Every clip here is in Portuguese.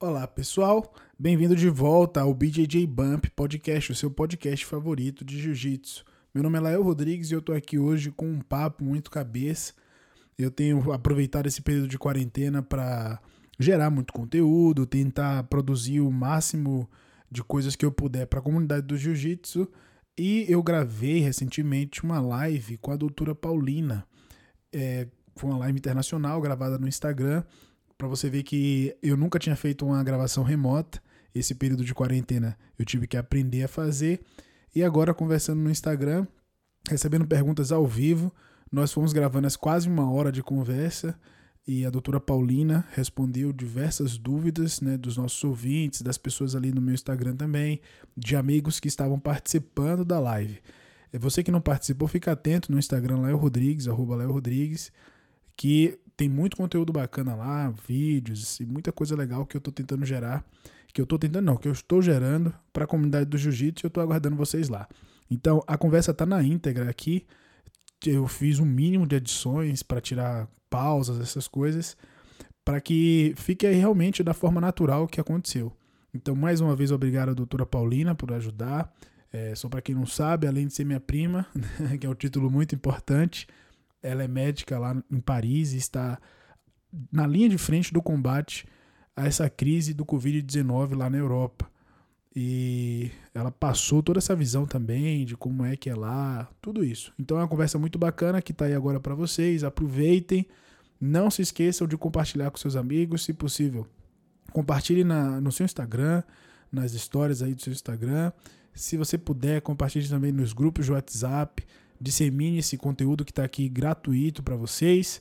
Olá pessoal, bem-vindo de volta ao BJJ Bump Podcast, o seu podcast favorito de Jiu-Jitsu. Meu nome é Lael Rodrigues e eu tô aqui hoje com um papo muito cabeça. Eu tenho aproveitado esse período de quarentena para gerar muito conteúdo, tentar produzir o máximo de coisas que eu puder para a comunidade do Jiu-Jitsu. E eu gravei recentemente uma live com a doutora Paulina. É, foi uma live internacional gravada no Instagram, para você ver que eu nunca tinha feito uma gravação remota. Esse período de quarentena eu tive que aprender a fazer. E agora, conversando no Instagram, recebendo perguntas ao vivo, nós fomos gravando as quase uma hora de conversa e a doutora Paulina respondeu diversas dúvidas né, dos nossos ouvintes, das pessoas ali no meu Instagram também, de amigos que estavam participando da live. É você que não participou, fica atento no Instagram Léo Rodrigues, arroba Léo Rodrigues, que tem muito conteúdo bacana lá, vídeos e muita coisa legal que eu estou tentando gerar, que eu estou tentando não, que eu estou gerando para a comunidade do Jiu-Jitsu e eu estou aguardando vocês lá. Então, a conversa está na íntegra aqui, eu fiz um mínimo de adições para tirar pausas, essas coisas, para que fique aí realmente da forma natural que aconteceu. Então, mais uma vez, obrigado à doutora Paulina por ajudar. É, só para quem não sabe, além de ser minha prima, que é um título muito importante, ela é médica lá em Paris e está na linha de frente do combate a essa crise do Covid-19 lá na Europa. E ela passou toda essa visão também de como é que é lá, tudo isso. Então é uma conversa muito bacana que está aí agora para vocês. Aproveitem. Não se esqueçam de compartilhar com seus amigos, se possível. Compartilhe na, no seu Instagram, nas histórias aí do seu Instagram. Se você puder, compartilhe também nos grupos de WhatsApp. Dissemine esse conteúdo que está aqui gratuito para vocês.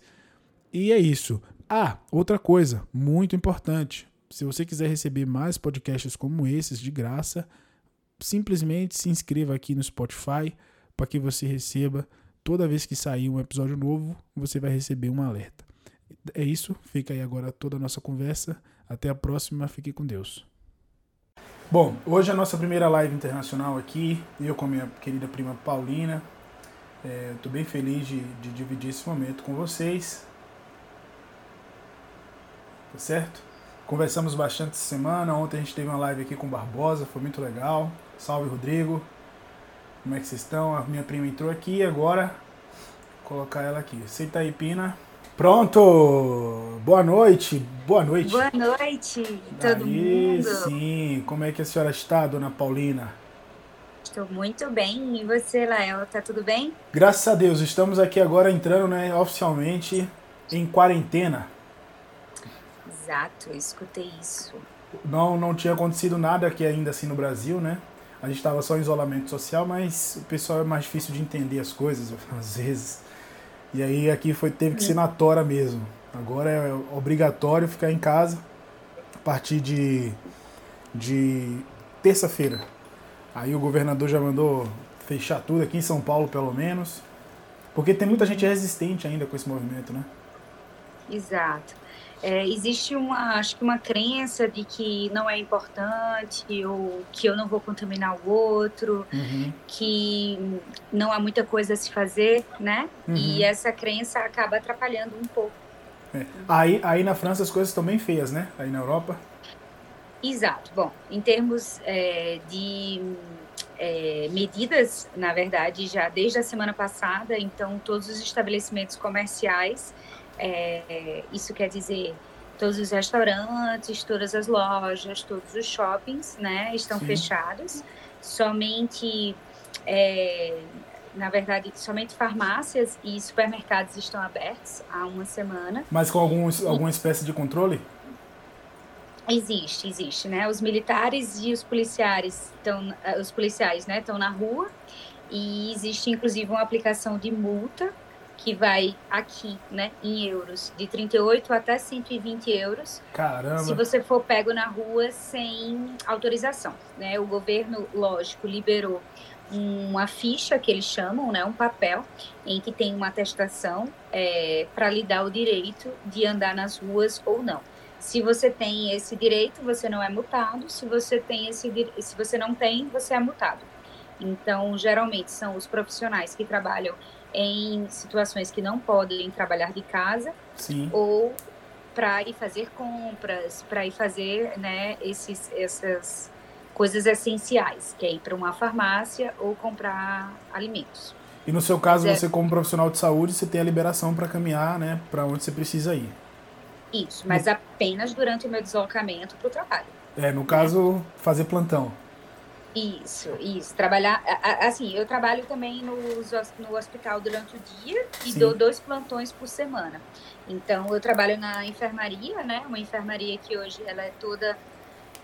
E é isso. Ah, outra coisa muito importante. Se você quiser receber mais podcasts como esses de graça, simplesmente se inscreva aqui no Spotify para que você receba toda vez que sair um episódio novo, você vai receber um alerta. É isso, fica aí agora toda a nossa conversa. Até a próxima, fique com Deus. Bom, hoje é a nossa primeira live internacional aqui, eu com a minha querida prima Paulina. Estou é, bem feliz de, de dividir esse momento com vocês. Tá certo? Conversamos bastante essa semana. Ontem a gente teve uma live aqui com o Barbosa, foi muito legal. Salve, Rodrigo. Como é que vocês estão? A minha prima entrou aqui agora. Vou colocar ela aqui. Aceita aí, Pina. Pronto! Boa noite! Boa noite! Boa noite, todo mundo! sim! Como é que a senhora está, dona Paulina? Estou muito bem. E você, Lael, tá tudo bem? Graças a Deus, estamos aqui agora entrando né, oficialmente em quarentena. Exato, eu escutei isso. Não, não tinha acontecido nada aqui ainda assim no Brasil, né? A gente estava só em isolamento social, mas o pessoal é mais difícil de entender as coisas às vezes. E aí aqui foi teve que ser na tora mesmo. Agora é obrigatório ficar em casa a partir de, de terça-feira. Aí o governador já mandou fechar tudo aqui em São Paulo, pelo menos. Porque tem muita gente resistente ainda com esse movimento, né? Exato é, existe uma, acho que uma crença de que não é importante ou que eu não vou contaminar o outro, uhum. que não há muita coisa a se fazer, né? Uhum. E essa crença acaba atrapalhando um pouco. É. Aí, aí na França as coisas estão bem feias, né? Aí na Europa. Exato. Bom, em termos é, de é, medidas, na verdade, já desde a semana passada, então todos os estabelecimentos comerciais é, isso quer dizer todos os restaurantes, todas as lojas, todos os shoppings, né, estão Sim. fechados. Somente, é, na verdade, somente farmácias e supermercados estão abertos há uma semana. Mas com algum, alguma espécie de controle? Existe, existe, né? Os militares e os policiais estão, os policiais, né, estão na rua e existe inclusive uma aplicação de multa que vai aqui, né, em euros, de 38 até 120 euros. Caramba! Se você for pego na rua sem autorização, né? O governo, lógico, liberou uma ficha que eles chamam, né, um papel em que tem uma atestação é, para lhe dar o direito de andar nas ruas ou não. Se você tem esse direito, você não é multado. Se você tem esse, se você não tem, você é multado. Então, geralmente são os profissionais que trabalham em situações que não podem trabalhar de casa Sim. ou para ir fazer compras, para ir fazer né, esses, essas coisas essenciais, que é ir para uma farmácia ou comprar alimentos. E no seu caso, é... você como profissional de saúde, você tem a liberação para caminhar, né, para onde você precisa ir. Isso, mas no... apenas durante o meu deslocamento para o trabalho. É, no caso, fazer plantão. Isso, isso. Trabalhar. Assim, eu trabalho também no, no hospital durante o dia e Sim. dou dois plantões por semana. Então, eu trabalho na enfermaria, né? Uma enfermaria que hoje ela é toda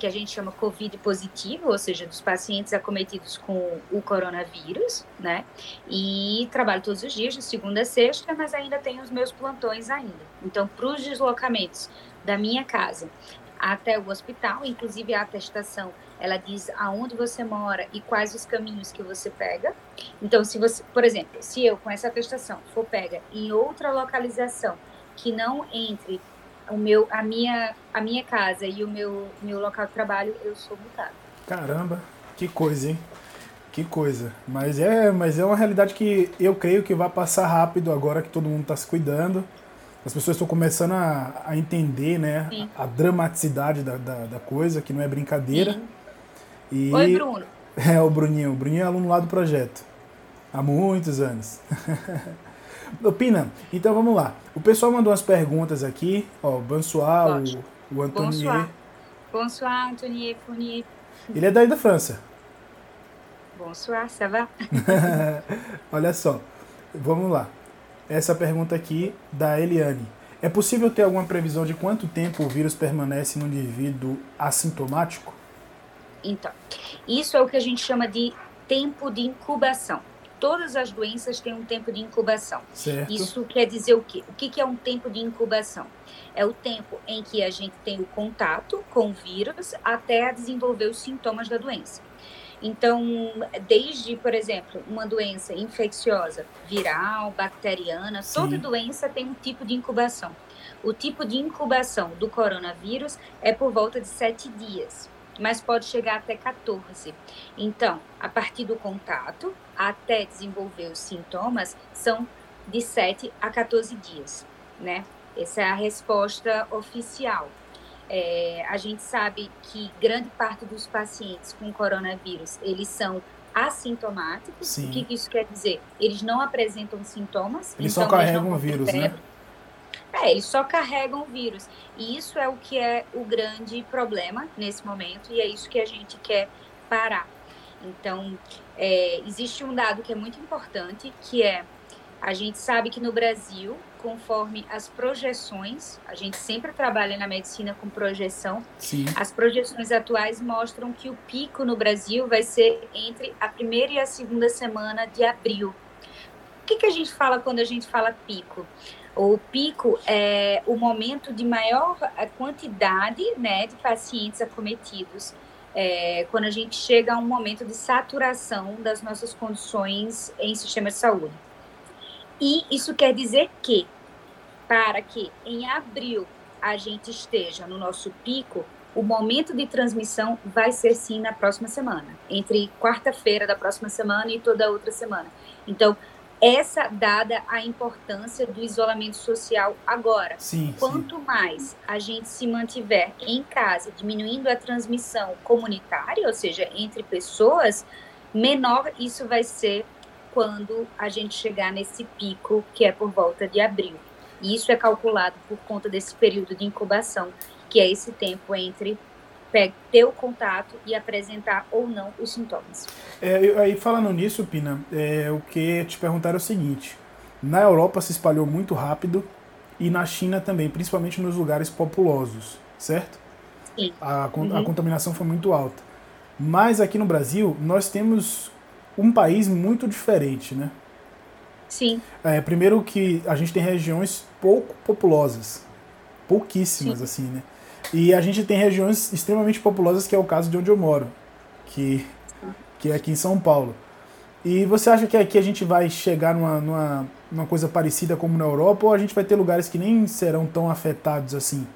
que a gente chama Covid positivo, ou seja, dos pacientes acometidos com o coronavírus, né? E trabalho todos os dias, de segunda a sexta, mas ainda tenho os meus plantões ainda. Então, para os deslocamentos da minha casa até o hospital, inclusive a atestação, ela diz aonde você mora e quais os caminhos que você pega. Então, se você, por exemplo, se eu com essa atestação for pega em outra localização que não entre o meu, a minha, a minha casa e o meu, meu local de trabalho, eu sou multada. Caramba, que coisa, hein? Que coisa. Mas é, mas é uma realidade que eu creio que vai passar rápido agora que todo mundo está se cuidando. As pessoas estão começando a, a entender né, a, a, dramaticidade da, da, da, coisa, que não é brincadeira. E... Oi, Bruno. É, o Bruninho. O Bruninho é aluno lá do projeto. Há muitos anos. Pina, então vamos lá. O pessoal mandou umas perguntas aqui. Ó, Bonsoir, o, o Antonier. Bonsoir. Bonsoir, Antonier Fournier. Ele é daí da França. Bonsoir, ça va? Olha só, vamos lá. Essa pergunta aqui da Eliane. É possível ter alguma previsão de quanto tempo o vírus permanece no indivíduo assintomático? Então, isso é o que a gente chama de tempo de incubação todas as doenças têm um tempo de incubação. Certo. Isso quer dizer o quê? O que é um tempo de incubação? É o tempo em que a gente tem o contato com o vírus até desenvolver os sintomas da doença. Então, desde, por exemplo, uma doença infecciosa, viral, bacteriana, Sim. toda doença tem um tipo de incubação. O tipo de incubação do coronavírus é por volta de sete dias mas pode chegar até 14. Então, a partir do contato até desenvolver os sintomas são de 7 a 14 dias, né? Essa é a resposta oficial. É, a gente sabe que grande parte dos pacientes com coronavírus, eles são assintomáticos. Sim. O que, isso quer dizer? Eles não apresentam sintomas. Eles então só carregam o vírus, né? É, eles só carregam o vírus. E isso é o que é o grande problema nesse momento, e é isso que a gente quer parar. Então, é, existe um dado que é muito importante, que é a gente sabe que no Brasil, conforme as projeções, a gente sempre trabalha na medicina com projeção. Sim. As projeções atuais mostram que o pico no Brasil vai ser entre a primeira e a segunda semana de abril. O que, que a gente fala quando a gente fala pico? O pico é o momento de maior eh, quantidade né, de pacientes acometidos, é, quando a gente chega a um momento de saturação das nossas condições em sistema de saúde. E isso quer dizer que, para que em abril a gente esteja no nosso pico, o momento de transmissão vai ser sim na próxima semana, entre quarta-feira da próxima semana e toda outra semana. Então, essa dada a importância do isolamento social agora. Sim, Quanto sim. mais a gente se mantiver em casa, diminuindo a transmissão comunitária, ou seja, entre pessoas, menor isso vai ser quando a gente chegar nesse pico que é por volta de abril. E isso é calculado por conta desse período de incubação, que é esse tempo entre ter o contato e apresentar ou não os sintomas. É, aí falando nisso, Pina, é, o que te perguntar é o seguinte: na Europa se espalhou muito rápido e na China também, principalmente nos lugares populosos, certo? Sim. A, uhum. a contaminação foi muito alta. Mas aqui no Brasil nós temos um país muito diferente, né? Sim. É, primeiro que a gente tem regiões pouco populosas, pouquíssimas Sim. assim, né? E a gente tem regiões extremamente populosas, que é o caso de onde eu moro, que, que é aqui em São Paulo. E você acha que aqui a gente vai chegar numa, numa, numa coisa parecida como na Europa, ou a gente vai ter lugares que nem serão tão afetados assim?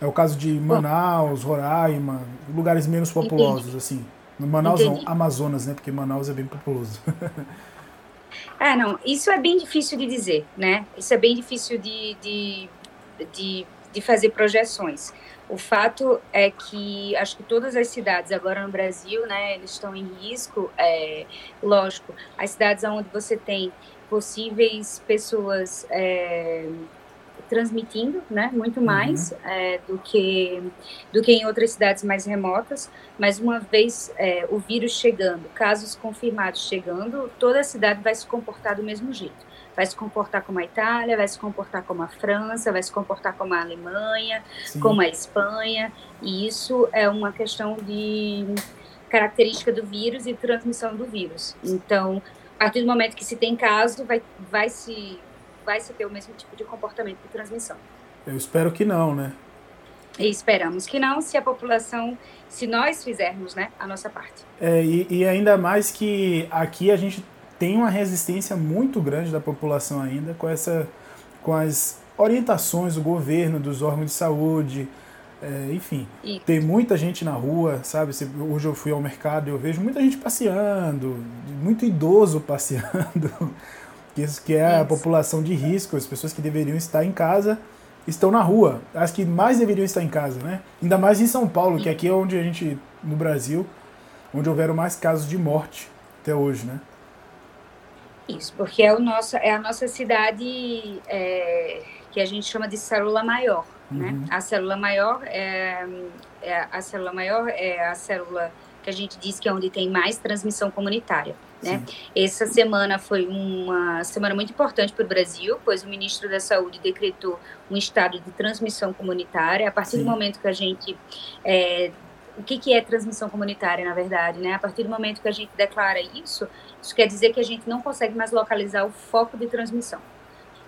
É o caso de Manaus, Roraima, lugares menos populosos, Entendi. assim. No Manaus Entendi. não, Amazonas, né? Porque Manaus é bem populoso. é, não, isso é bem difícil de dizer, né? Isso é bem difícil de, de, de de fazer projeções. O fato é que acho que todas as cidades agora no Brasil, né, eles estão em risco. É, lógico, as cidades onde você tem possíveis pessoas é, transmitindo, né, muito uhum. mais uhum. é, do que do que em outras cidades mais remotas. Mas uma vez é, o vírus chegando, casos confirmados chegando, toda a cidade vai se comportar do mesmo jeito vai se comportar como a Itália, vai se comportar como a França, vai se comportar como a Alemanha, Sim. como a Espanha, e isso é uma questão de característica do vírus e transmissão do vírus. Então, a partir do momento que se tem caso, vai, vai, se, vai se ter o mesmo tipo de comportamento de transmissão. Eu espero que não, né? E esperamos que não, se a população, se nós fizermos né, a nossa parte. É, e, e ainda mais que aqui a gente tem uma resistência muito grande da população ainda com essa com as orientações do governo, dos órgãos de saúde, é, enfim, Isso. tem muita gente na rua, sabe? Hoje eu fui ao mercado e eu vejo muita gente passeando, muito idoso passeando, que é a Isso. população de risco, as pessoas que deveriam estar em casa estão na rua, as que mais deveriam estar em casa, né? Ainda mais em São Paulo, que aqui é onde a gente, no Brasil, onde houveram mais casos de morte até hoje, né? Isso, porque é, o nosso, é a nossa cidade é, que a gente chama de célula maior. Né? Uhum. Né? A célula maior é, é, a célula maior é a célula que a gente diz que é onde tem mais transmissão comunitária. Né? Essa semana foi uma semana muito importante para o Brasil, pois o ministro da Saúde decretou um estado de transmissão comunitária. A partir Sim. do momento que a gente é, o que, que é transmissão comunitária, na verdade, né? A partir do momento que a gente declara isso, isso quer dizer que a gente não consegue mais localizar o foco de transmissão.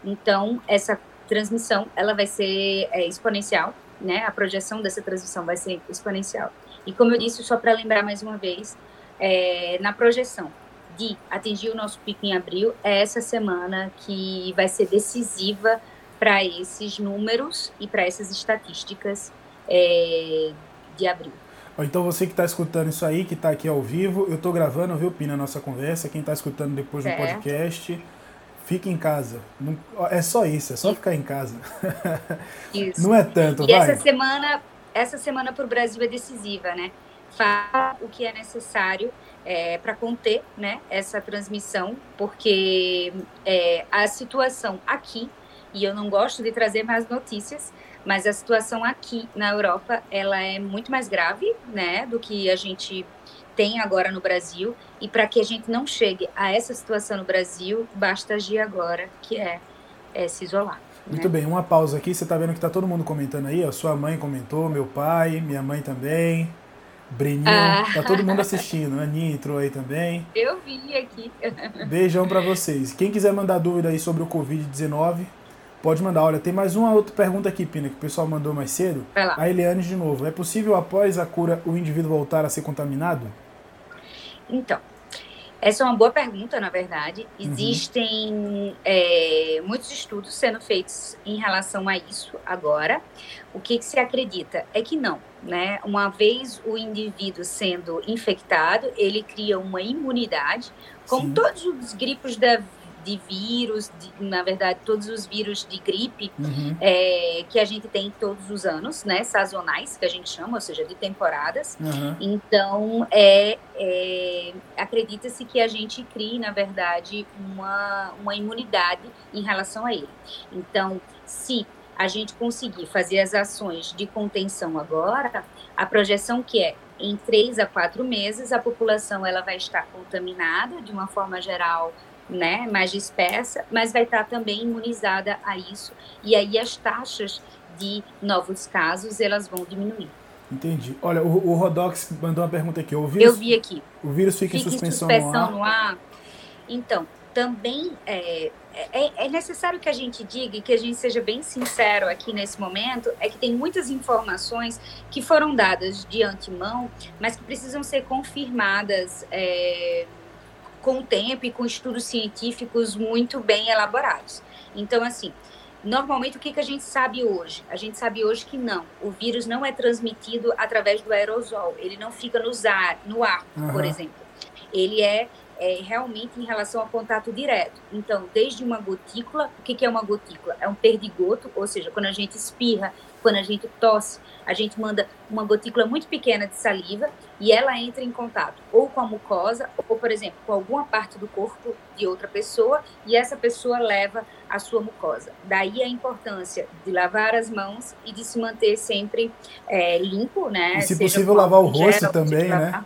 Então, essa transmissão, ela vai ser é, exponencial, né? A projeção dessa transmissão vai ser exponencial. E como eu disse, só para lembrar mais uma vez, é, na projeção de atingir o nosso pico em abril, é essa semana que vai ser decisiva para esses números e para essas estatísticas é, de abril. Então você que está escutando isso aí, que está aqui ao vivo, eu estou gravando, viu, Pina, a nossa conversa. Quem está escutando depois no podcast, fique em casa. Não, é só isso, é só ficar em casa. Isso. Não é tanto, e vai. essa semana, essa semana para o Brasil é decisiva, né? Faça o que é necessário é, para conter né, essa transmissão, porque é, a situação aqui, e eu não gosto de trazer mais notícias, mas a situação aqui na Europa, ela é muito mais grave, né, do que a gente tem agora no Brasil. E para que a gente não chegue a essa situação no Brasil, basta agir agora, que é, é se isolar. Muito né? bem, uma pausa aqui. Você está vendo que está todo mundo comentando aí? A sua mãe comentou, meu pai, minha mãe também. Breninho, ah. tá todo mundo assistindo. A Aninha entrou aí também. Eu vi aqui. Beijão para vocês. Quem quiser mandar dúvida aí sobre o Covid-19, Pode mandar. Olha, tem mais uma outra pergunta aqui, Pina, que o pessoal mandou mais cedo. Vai lá. A Eliane de novo. É possível após a cura o indivíduo voltar a ser contaminado? Então, essa é uma boa pergunta, na verdade. Uhum. Existem uhum. é, muitos estudos sendo feitos em relação a isso agora. O que, que, se acredita é que não, né? Uma vez o indivíduo sendo infectado, ele cria uma imunidade, como Sim. todos os gripos da de vírus, de, na verdade, todos os vírus de gripe uhum. é, que a gente tem todos os anos, né? Sazonais, que a gente chama, ou seja, de temporadas. Uhum. Então, é, é acredita-se que a gente crie, na verdade, uma, uma imunidade em relação a ele. Então, se a gente conseguir fazer as ações de contenção agora, a projeção que é em três a quatro meses a população ela vai estar contaminada de uma forma geral né, mais dispersa, mas vai estar também imunizada a isso. E aí as taxas de novos casos, elas vão diminuir. Entendi. Olha, o, o Rodox mandou uma pergunta aqui. O vírus, Eu vi aqui. O vírus fica, fica em suspensão, em suspensão no, ar? no ar? Então, também é, é, é, necessário que a gente diga e que a gente seja bem sincero aqui nesse momento, é que tem muitas informações que foram dadas de antemão, mas que precisam ser confirmadas é, com o tempo e com estudos científicos muito bem elaborados. Então, assim, normalmente o que, que a gente sabe hoje? A gente sabe hoje que não, o vírus não é transmitido através do aerosol, ele não fica no ar, no ar uhum. por exemplo. Ele é, é, realmente em relação ao contato direto. Então, desde uma gotícula, o que, que é uma gotícula? É um perdigoto, ou seja, quando a gente espirra quando a gente tosse, a gente manda uma gotícula muito pequena de saliva e ela entra em contato ou com a mucosa ou, por exemplo, com alguma parte do corpo de outra pessoa e essa pessoa leva a sua mucosa. Daí a importância de lavar as mãos e de se manter sempre é, limpo, né? E se Seja possível lavar o rosto também, né?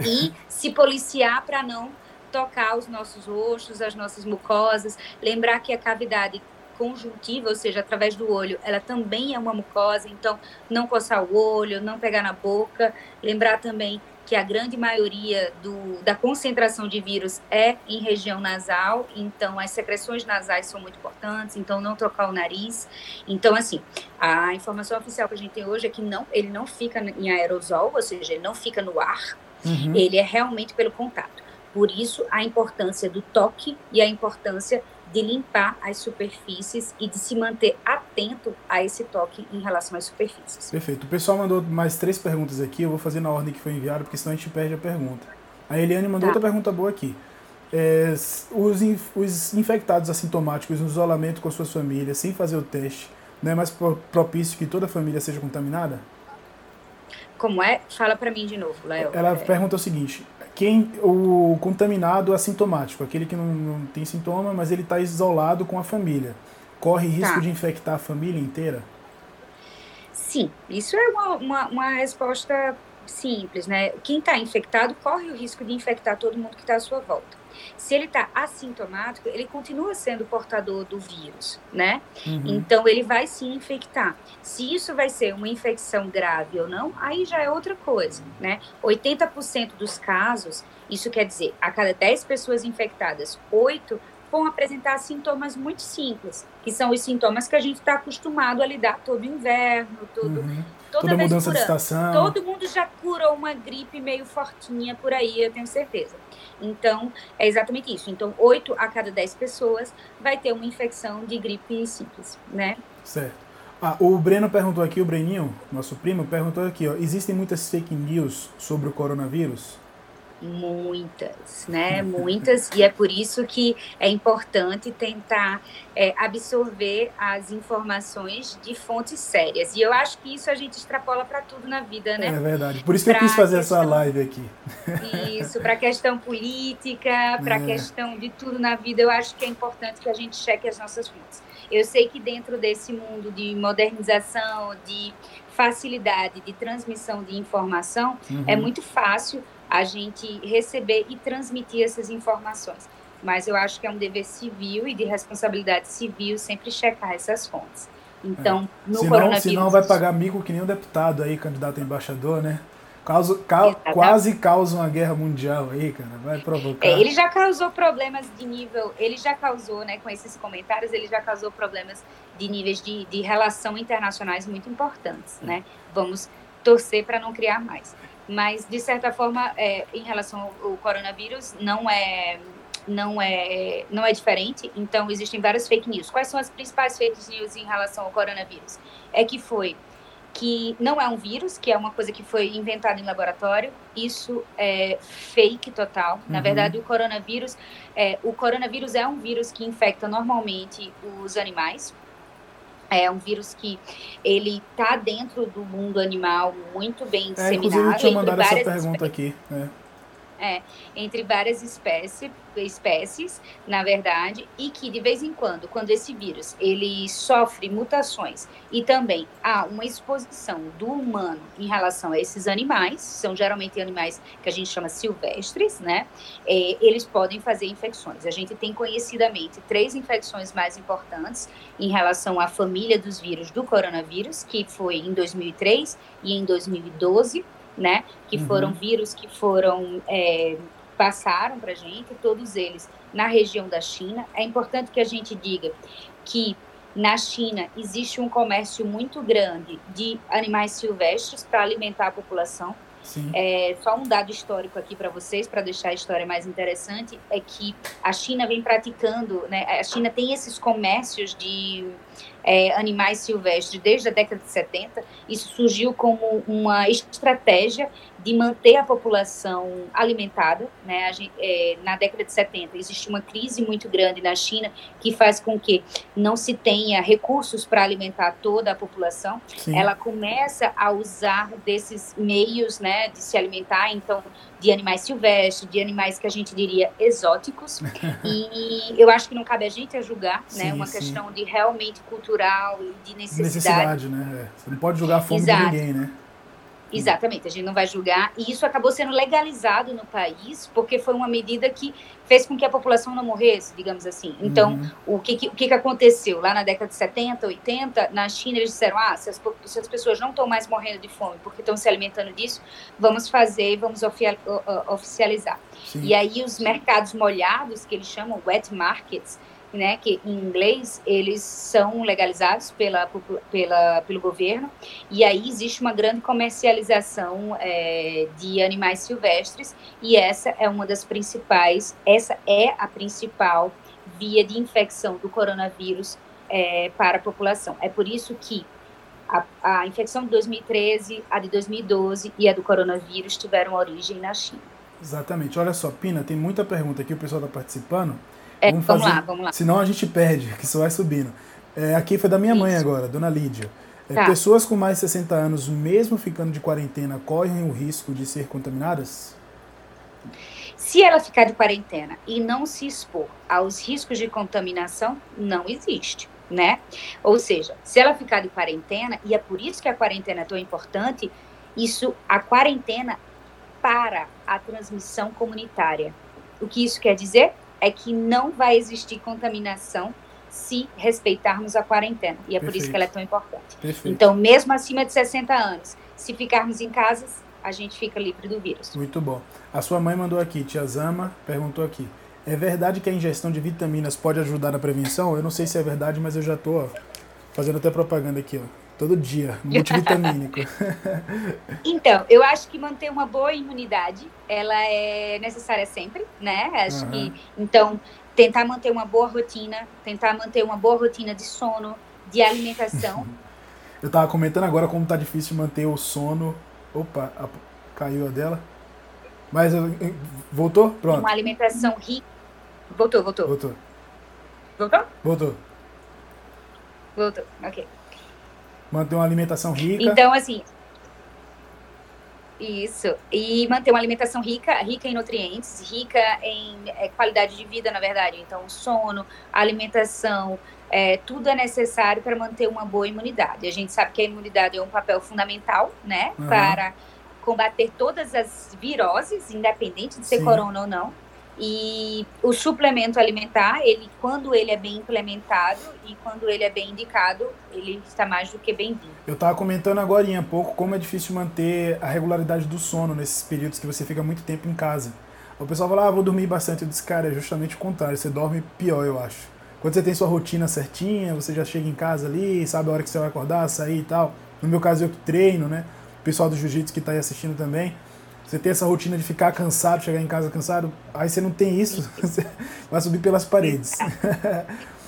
E se policiar para não tocar os nossos rostos, as nossas mucosas, lembrar que a cavidade conjuntiva, ou seja, através do olho, ela também é uma mucosa, então não coçar o olho, não pegar na boca. Lembrar também que a grande maioria do, da concentração de vírus é em região nasal, então as secreções nasais são muito importantes, então não trocar o nariz. Então, assim, a informação oficial que a gente tem hoje é que não, ele não fica em aerosol, ou seja, ele não fica no ar, uhum. ele é realmente pelo contato. Por isso, a importância do toque e a importância de limpar as superfícies e de se manter atento a esse toque em relação às superfícies. Perfeito. O pessoal mandou mais três perguntas aqui, eu vou fazer na ordem que foi enviado, porque senão a gente perde a pergunta. A Eliane mandou tá. outra pergunta boa aqui. É, os, os infectados assintomáticos no isolamento com suas famílias, sem fazer o teste, não é mais propício que toda a família seja contaminada? Como é? Fala para mim de novo, Léo. Ela é... pergunta o seguinte: quem o contaminado assintomático, aquele que não, não tem sintoma, mas ele está isolado com a família, corre risco tá. de infectar a família inteira? Sim, isso é uma, uma, uma resposta simples, né? Quem está infectado corre o risco de infectar todo mundo que está à sua volta. Se ele está assintomático, ele continua sendo portador do vírus, né? Uhum. Então ele vai se infectar. Se isso vai ser uma infecção grave ou não, aí já é outra coisa, né? 80% dos casos, isso quer dizer, a cada 10 pessoas infectadas, 8 vão apresentar sintomas muito simples, que são os sintomas que a gente está acostumado a lidar todo inverno, todo, uhum. toda, toda mudança de estação. Todo mundo já curou uma gripe meio fortinha por aí, eu tenho certeza. Então, é exatamente isso. Então, 8 a cada 10 pessoas vai ter uma infecção de gripe simples, né? Certo. Ah, o Breno perguntou aqui, o Breninho, nosso primo, perguntou aqui, ó, existem muitas fake news sobre o coronavírus? Muitas, né? Muitas, e é por isso que é importante tentar é, absorver as informações de fontes sérias. E eu acho que isso a gente extrapola para tudo na vida, né? É verdade. Por isso que pra eu quis fazer questão, essa live aqui. Isso, para a questão política, para a é. questão de tudo na vida, eu acho que é importante que a gente cheque as nossas fontes. Eu sei que dentro desse mundo de modernização, de facilidade de transmissão de informação, é uhum. é muito fácil a gente receber e transmitir essas informações. Mas eu acho que é um dever civil e de responsabilidade civil sempre checar essas fontes. Então, é. no senão, coronavírus... Senão vai pagar mico que nem um deputado aí, candidato a embaixador, né? Causa, ca, quase causa uma guerra mundial aí, cara. Vai provocar. É, ele já causou problemas de nível. Ele já causou, né, com esses comentários, ele já causou problemas de níveis de, de relação internacionais muito importantes, né? Vamos torcer para não criar mais. Mas, de certa forma, é, em relação ao, ao coronavírus, não é não é, não é diferente. Então, existem várias fake news. Quais são as principais fake news em relação ao coronavírus? É que foi que não é um vírus, que é uma coisa que foi inventada em laboratório. Isso é fake total. Uhum. Na verdade, o coronavírus, é, o coronavírus é um vírus que infecta normalmente os animais, é um vírus que ele está dentro do mundo animal muito bem disseminado. É, inclusive, eu tinha mandado essa pergunta aqui. Né? É, entre várias espécies, espécies, na verdade, e que de vez em quando, quando esse vírus ele sofre mutações e também há uma exposição do humano em relação a esses animais, são geralmente animais que a gente chama silvestres, né? É, eles podem fazer infecções. A gente tem conhecidamente três infecções mais importantes em relação à família dos vírus do coronavírus, que foi em 2003 e em 2012 né? Que uhum. foram vírus que foram é, passaram para gente, todos eles na região da China. É importante que a gente diga que na China existe um comércio muito grande de animais silvestres para alimentar a população. É, só um dado histórico aqui para vocês, para deixar a história mais interessante, é que a China vem praticando, né, a China tem esses comércios de é, animais silvestres desde a década de 70. Isso surgiu como uma estratégia de manter a população alimentada. Né? Gente, é, na década de 70 existe uma crise muito grande na China que faz com que não se tenha recursos para alimentar toda a população. Sim. Ela começa a usar desses meios né, de se alimentar, então de animais silvestres, de animais que a gente diria exóticos. e eu acho que não cabe a gente a julgar, sim, né? Uma sim. questão de realmente cultural e de necessidade. Necessidade, né? É. Você não pode julgar a fome Exato. de ninguém, né? Exatamente, a gente não vai julgar. E isso acabou sendo legalizado no país, porque foi uma medida que fez com que a população não morresse, digamos assim. Então, uhum. o, que, que, o que, que aconteceu? Lá na década de 70, 80, na China, eles disseram: ah, se as, se as pessoas não estão mais morrendo de fome porque estão se alimentando disso, vamos fazer, vamos oficializar. Sim. E aí, os mercados molhados, que eles chamam wet markets, né, que em inglês eles são legalizados pela, pela, pelo governo, e aí existe uma grande comercialização é, de animais silvestres, e essa é uma das principais, essa é a principal via de infecção do coronavírus é, para a população. É por isso que a, a infecção de 2013, a de 2012 e a do coronavírus tiveram origem na China. Exatamente. Olha só, Pina, tem muita pergunta aqui, o pessoal está participando. É, vamos, vamos lá, vamos lá. Senão a gente perde, que só vai subindo. É, aqui foi da minha Isso. mãe agora, dona Lídia. É, tá. Pessoas com mais de 60 anos, mesmo ficando de quarentena, correm o risco de ser contaminadas? Se ela ficar de quarentena e não se expor aos riscos de contaminação, não existe, né? Ou seja, se ela ficar de quarentena, e é por isso que a quarentena é tão importante, isso, a quarentena para a transmissão comunitária. O que isso quer dizer? É que não vai existir contaminação se respeitarmos a quarentena. E é Perfeito. por isso que ela é tão importante. Perfeito. Então, mesmo acima de 60 anos, se ficarmos em casa, a gente fica livre do vírus. Muito bom. A sua mãe mandou aqui, tia Zama perguntou aqui. É verdade que a ingestão de vitaminas pode ajudar na prevenção? Eu não sei se é verdade, mas eu já estou fazendo até propaganda aqui, ó. Todo dia, multivitamínico. então, eu acho que manter uma boa imunidade, ela é necessária sempre, né? Acho uhum. que, então, tentar manter uma boa rotina, tentar manter uma boa rotina de sono, de alimentação. eu tava comentando agora como tá difícil manter o sono. Opa, a, caiu a dela. Mas voltou? Pronto. Uma alimentação rica. Voltou, voltou. Voltou. Voltou? Voltou. Voltou, ok. Manter uma alimentação rica. Então, assim. Isso. E manter uma alimentação rica, rica em nutrientes, rica em é, qualidade de vida, na verdade. Então, sono, alimentação, é, tudo é necessário para manter uma boa imunidade. A gente sabe que a imunidade é um papel fundamental, né? Uhum. Para combater todas as viroses, independente de ser Sim. corona ou não. E o suplemento alimentar, ele quando ele é bem implementado e quando ele é bem indicado, ele está mais do que bem-vindo. Eu estava comentando agora há pouco como é difícil manter a regularidade do sono nesses períodos que você fica muito tempo em casa. O pessoal fala, ah, vou dormir bastante. Eu disse, cara, é justamente o contrário, você dorme pior, eu acho. Quando você tem sua rotina certinha, você já chega em casa ali, sabe a hora que você vai acordar, sair e tal. No meu caso, eu que treino, né? O pessoal do jiu-jitsu que está aí assistindo também. Você tem essa rotina de ficar cansado, chegar em casa cansado, aí você não tem isso, você vai subir pelas paredes.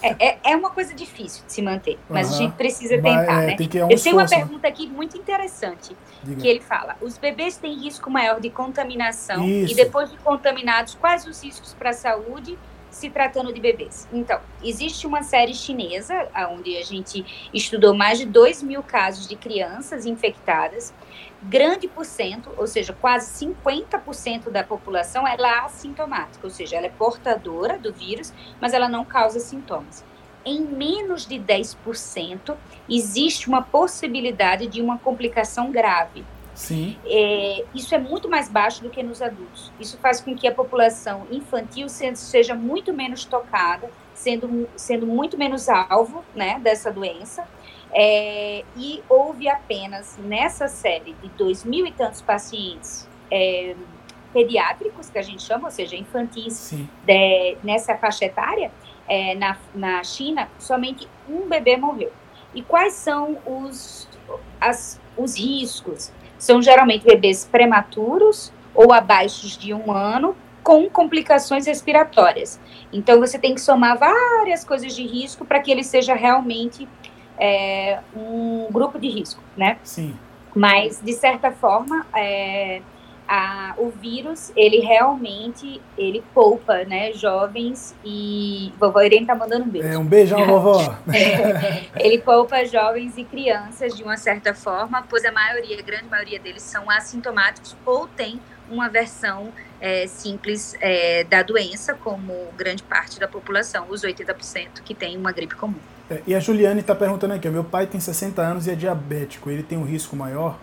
É, é, é uma coisa difícil de se manter, mas uhum. a gente precisa tentar, mas, é, né? Tem que, é um Eu tenho uma pergunta aqui muito interessante, Diga. que ele fala, os bebês têm risco maior de contaminação isso. e depois de contaminados, quais os riscos para a saúde se tratando de bebês. Então, existe uma série chinesa, onde a gente estudou mais de 2 mil casos de crianças infectadas. Grande por cento, ou seja, quase 50% da população, ela é assintomática, ou seja, ela é portadora do vírus, mas ela não causa sintomas. Em menos de 10%, existe uma possibilidade de uma complicação grave, Sim. É, isso é muito mais baixo do que nos adultos. Isso faz com que a população infantil seja muito menos tocada, sendo, sendo muito menos alvo né, dessa doença. É, e houve apenas nessa série de dois mil e tantos pacientes é, pediátricos, que a gente chama, ou seja, infantis, de, nessa faixa etária, é, na, na China, somente um bebê morreu. E quais são os, as, os riscos? São geralmente bebês prematuros ou abaixo de um ano com complicações respiratórias. Então, você tem que somar várias coisas de risco para que ele seja realmente é, um grupo de risco, né? Sim. Mas, de certa forma, é, a, o vírus, ele realmente, ele poupa, né, jovens e... Vovó Irene tá mandando um beijo. É, um beijão, vovó. é, ele poupa jovens e crianças, de uma certa forma, pois a maioria, a grande maioria deles são assintomáticos ou tem uma versão é, simples é, da doença, como grande parte da população, os 80% que tem uma gripe comum. É, e a Juliane está perguntando aqui, meu pai tem 60 anos e é diabético, ele tem um risco maior?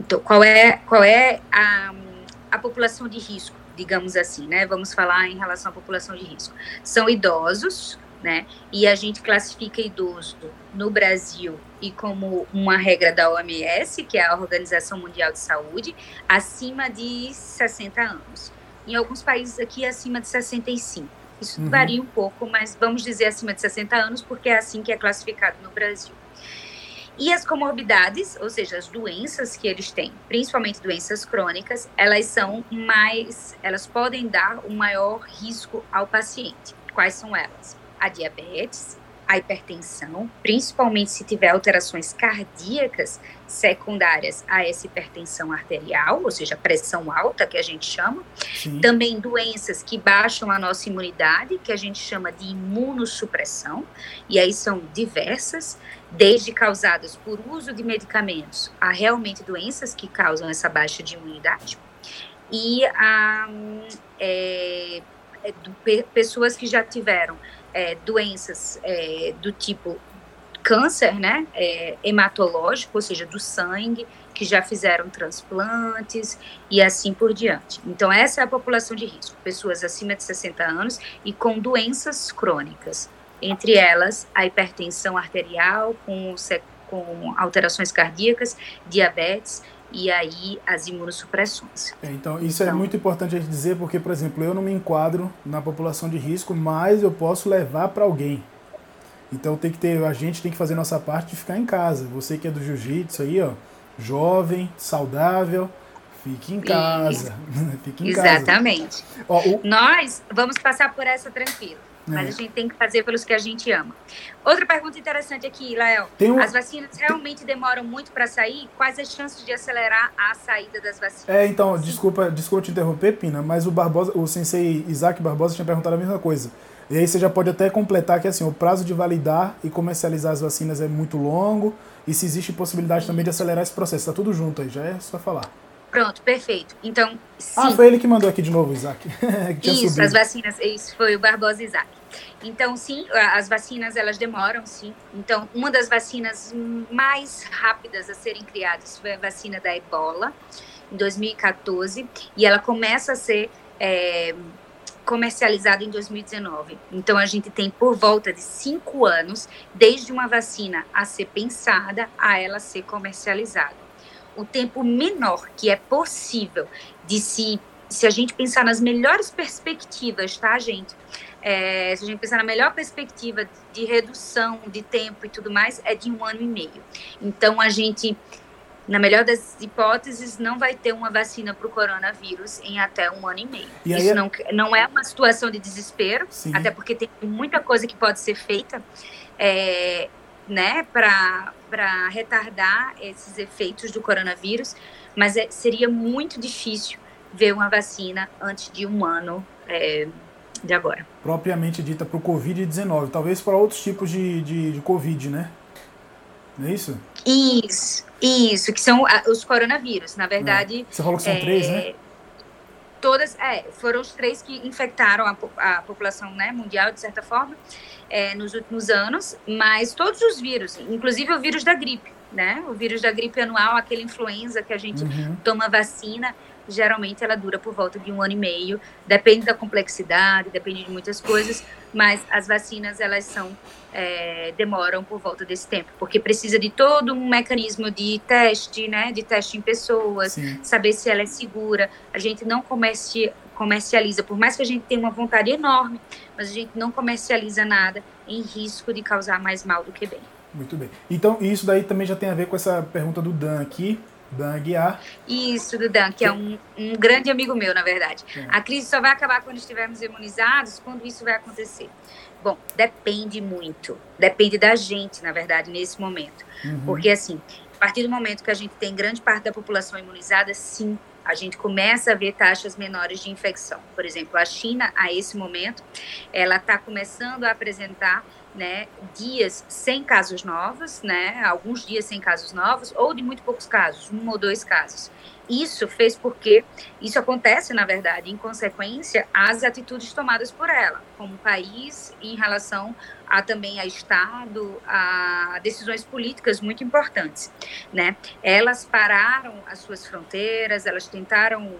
Então, qual é, qual é a, a população de risco, digamos assim, né? Vamos falar em relação à população de risco. São idosos, né? E a gente classifica idoso no Brasil e como uma regra da OMS, que é a Organização Mundial de Saúde, acima de 60 anos. Em alguns países aqui acima de 65. Isso uhum. varia um pouco, mas vamos dizer acima de 60 anos, porque é assim que é classificado no Brasil. E as comorbidades, ou seja, as doenças que eles têm, principalmente doenças crônicas, elas são mais, elas podem dar um maior risco ao paciente. Quais são elas? A diabetes, a hipertensão, principalmente se tiver alterações cardíacas secundárias a essa hipertensão arterial, ou seja, pressão alta, que a gente chama. Sim. Também doenças que baixam a nossa imunidade, que a gente chama de imunossupressão, e aí são diversas, desde causadas por uso de medicamentos a realmente doenças que causam essa baixa de imunidade. E a, é, é, pessoas que já tiveram é, doenças é, do tipo câncer, né, é, hematológico, ou seja, do sangue, que já fizeram transplantes e assim por diante. Então, essa é a população de risco, pessoas acima de 60 anos e com doenças crônicas, entre elas a hipertensão arterial, com, com alterações cardíacas, diabetes e aí as imunossupressões. É, então, isso é então, é muito importante a gente dizer, porque, por exemplo, eu não me enquadro na população de risco, mas eu posso levar para alguém. Então tem que ter, a gente tem que fazer nossa parte de ficar em casa. Você que é do jiu-jitsu aí, ó, jovem, saudável, fique em casa. fique em Exatamente. casa. Exatamente. Nós vamos passar por essa tranquilo. Mas é. a gente tem que fazer pelos que a gente ama. Outra pergunta interessante aqui, Lael. Um... As vacinas realmente demoram muito para sair? Quais as chances de acelerar a saída das vacinas? É, então, desculpa, desculpa te interromper, Pina, mas o Barbosa, o sensei Isaac Barbosa tinha perguntado a mesma coisa. E aí você já pode até completar que assim, o prazo de validar e comercializar as vacinas é muito longo e se existe possibilidade também de acelerar esse processo. Está tudo junto aí, já é só falar. Pronto, perfeito. Então, sim. Ah, foi ele que mandou aqui de novo, Isaac. isso, subido. as vacinas, isso foi o Barbosa Isaac. Então, sim, as vacinas, elas demoram, sim. Então, uma das vacinas mais rápidas a serem criadas foi a vacina da ebola, em 2014, e ela começa a ser é, comercializada em 2019. Então, a gente tem por volta de cinco anos, desde uma vacina a ser pensada a ela ser comercializada o tempo menor que é possível de se se a gente pensar nas melhores perspectivas, tá, gente? É, se a gente pensar na melhor perspectiva de redução de tempo e tudo mais, é de um ano e meio. Então, a gente, na melhor das hipóteses, não vai ter uma vacina para o coronavírus em até um ano e meio. E Isso é... não, não é uma situação de desespero, Sim. até porque tem muita coisa que pode ser feita. É, né, para retardar esses efeitos do coronavírus, mas é, seria muito difícil ver uma vacina antes de um ano é, de agora. Propriamente dita para o Covid-19, talvez para outros tipos de, de, de, Covid, né? Não é isso? Isso, isso, que são os coronavírus, na verdade. É. Você falou que são é, três, né? Todas, é, foram os três que infectaram a, a população né, mundial, de certa forma é, nos últimos anos, mas todos os vírus, inclusive o vírus da gripe, né? O vírus da gripe anual, aquele influenza que a gente uhum. toma vacina, geralmente ela dura por volta de um ano e meio, depende da complexidade, depende de muitas coisas, mas as vacinas elas são é, demoram por volta desse tempo, porque precisa de todo um mecanismo de teste, né, de teste em pessoas, Sim. saber se ela é segura. A gente não comece, comercializa, por mais que a gente tenha uma vontade enorme, mas a gente não comercializa nada em risco de causar mais mal do que bem. Muito bem. Então, isso daí também já tem a ver com essa pergunta do Dan aqui. Dan Aguiar. Isso, do Dan, que é um, um grande amigo meu, na verdade. É. A crise só vai acabar quando estivermos imunizados, quando isso vai acontecer. Bom, depende muito. Depende da gente, na verdade, nesse momento. Uhum. Porque, assim, a partir do momento que a gente tem grande parte da população imunizada, sim, a gente começa a ver taxas menores de infecção. Por exemplo, a China, a esse momento, ela está começando a apresentar né, dias sem casos novos, né, alguns dias sem casos novos, ou de muito poucos casos, um ou dois casos. Isso fez porque isso acontece, na verdade, em consequência às atitudes tomadas por ela, como país, em relação a também a Estado, a decisões políticas muito importantes, né? Elas pararam as suas fronteiras, elas tentaram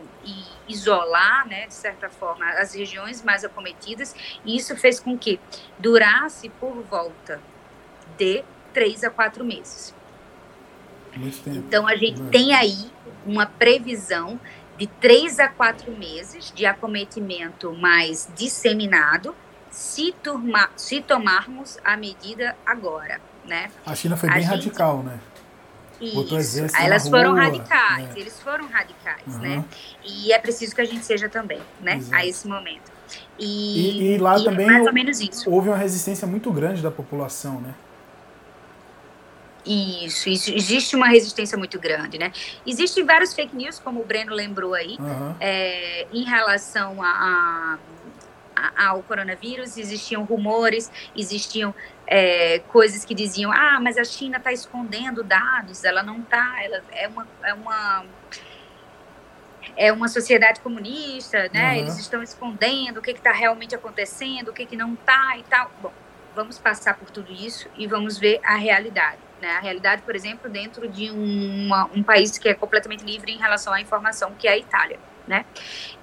isolar, né, de certa forma, as regiões mais acometidas, e isso fez com que durasse por volta de três a quatro meses. Então a gente tem aí uma previsão de três a quatro meses de acometimento mais disseminado, se, turma, se tomarmos a medida agora, né? A China foi a bem gente... radical, né? Isso. Elas foram rua, radicais, né? eles foram radicais, uhum. né? E é preciso que a gente seja também, né? Exato. A esse momento. E, e, e lá e é também houve uma resistência muito grande da população, né? Isso, isso, existe uma resistência muito grande, né? Existem vários fake news, como o Breno lembrou aí, uhum. é, em relação a, a, ao coronavírus, existiam rumores, existiam é, coisas que diziam, ah, mas a China está escondendo dados, ela não está, ela é uma, é uma é uma sociedade comunista, né? Uhum. Eles estão escondendo o que está realmente acontecendo, o que, que não está e tal. Bom, vamos passar por tudo isso e vamos ver a realidade. Né? A realidade, por exemplo, dentro de uma, um país que é completamente livre em relação à informação, que é a Itália. Né?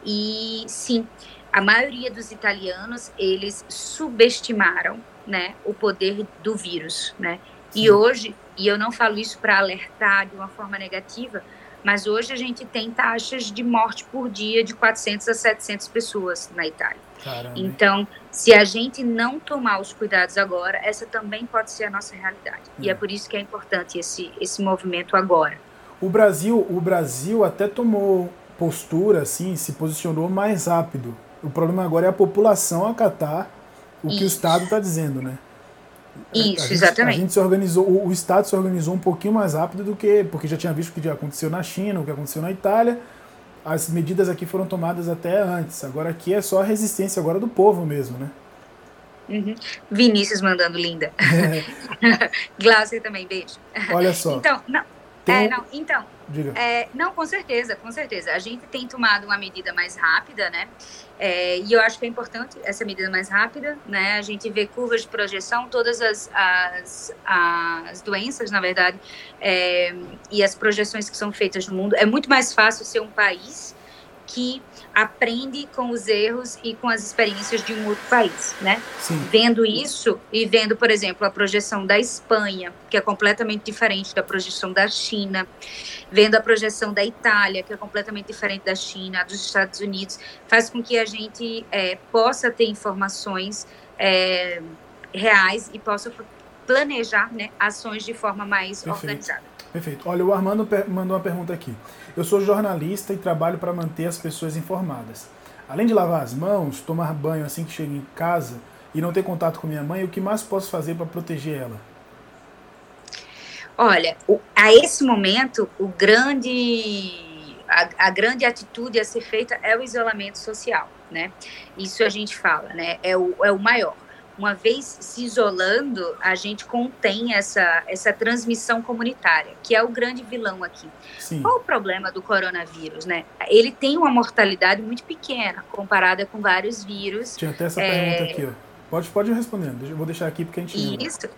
E sim, a maioria dos italianos eles subestimaram né, o poder do vírus. Né? E hoje, e eu não falo isso para alertar de uma forma negativa, mas hoje a gente tem taxas de morte por dia de 400 a 700 pessoas na Itália. Caramba. Então, se a gente não tomar os cuidados agora, essa também pode ser a nossa realidade. É. E é por isso que é importante esse, esse movimento agora. O Brasil, o Brasil até tomou postura, assim, se posicionou mais rápido. O problema agora é a população acatar o isso. que o Estado está dizendo, né? Isso, a gente, exatamente. A gente se organizou, o, o Estado se organizou um pouquinho mais rápido do que, porque já tinha visto o que já aconteceu na China, o que aconteceu na Itália, as medidas aqui foram tomadas até antes. Agora aqui é só a resistência agora do povo mesmo, né? Uhum. Vinícius mandando linda. É. Glaucia também, beijo. Olha só. Então, não, tem... É, não, então, é, não, com certeza, com certeza. A gente tem tomado uma medida mais rápida, né? É, e eu acho que é importante essa medida mais rápida, né? A gente vê curvas de projeção, todas as, as, as doenças, na verdade, é, e as projeções que são feitas no mundo. É muito mais fácil ser um país que aprende com os erros e com as experiências de um outro país, né? Sim. Vendo isso e vendo, por exemplo, a projeção da Espanha, que é completamente diferente da projeção da China, vendo a projeção da Itália, que é completamente diferente da China, dos Estados Unidos, faz com que a gente é, possa ter informações é, reais e possa planejar né, ações de forma mais Perfeito. organizada. Perfeito. Olha, o Armando mandou uma pergunta aqui. Eu sou jornalista e trabalho para manter as pessoas informadas. Além de lavar as mãos, tomar banho assim que chego em casa e não ter contato com minha mãe, o que mais posso fazer para proteger ela? Olha, a esse momento, o grande, a, a, grande atitude a ser feita é o isolamento social, né? Isso a gente fala, né? É o, é o maior uma vez se isolando, a gente contém essa, essa transmissão comunitária, que é o grande vilão aqui. Sim. Qual o problema do coronavírus, né? Ele tem uma mortalidade muito pequena comparada com vários vírus. Tinha até essa é... pergunta aqui, ó. Pode, pode ir respondendo, eu vou deixar aqui porque a gente. Isso.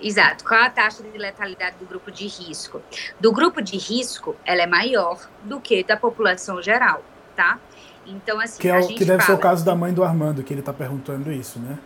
Exato. Qual a taxa de letalidade do grupo de risco? Do grupo de risco, ela é maior do que da população geral, tá? Então, assim. Que, é o, que deve fala... ser o caso da mãe do Armando, que ele está perguntando isso, né?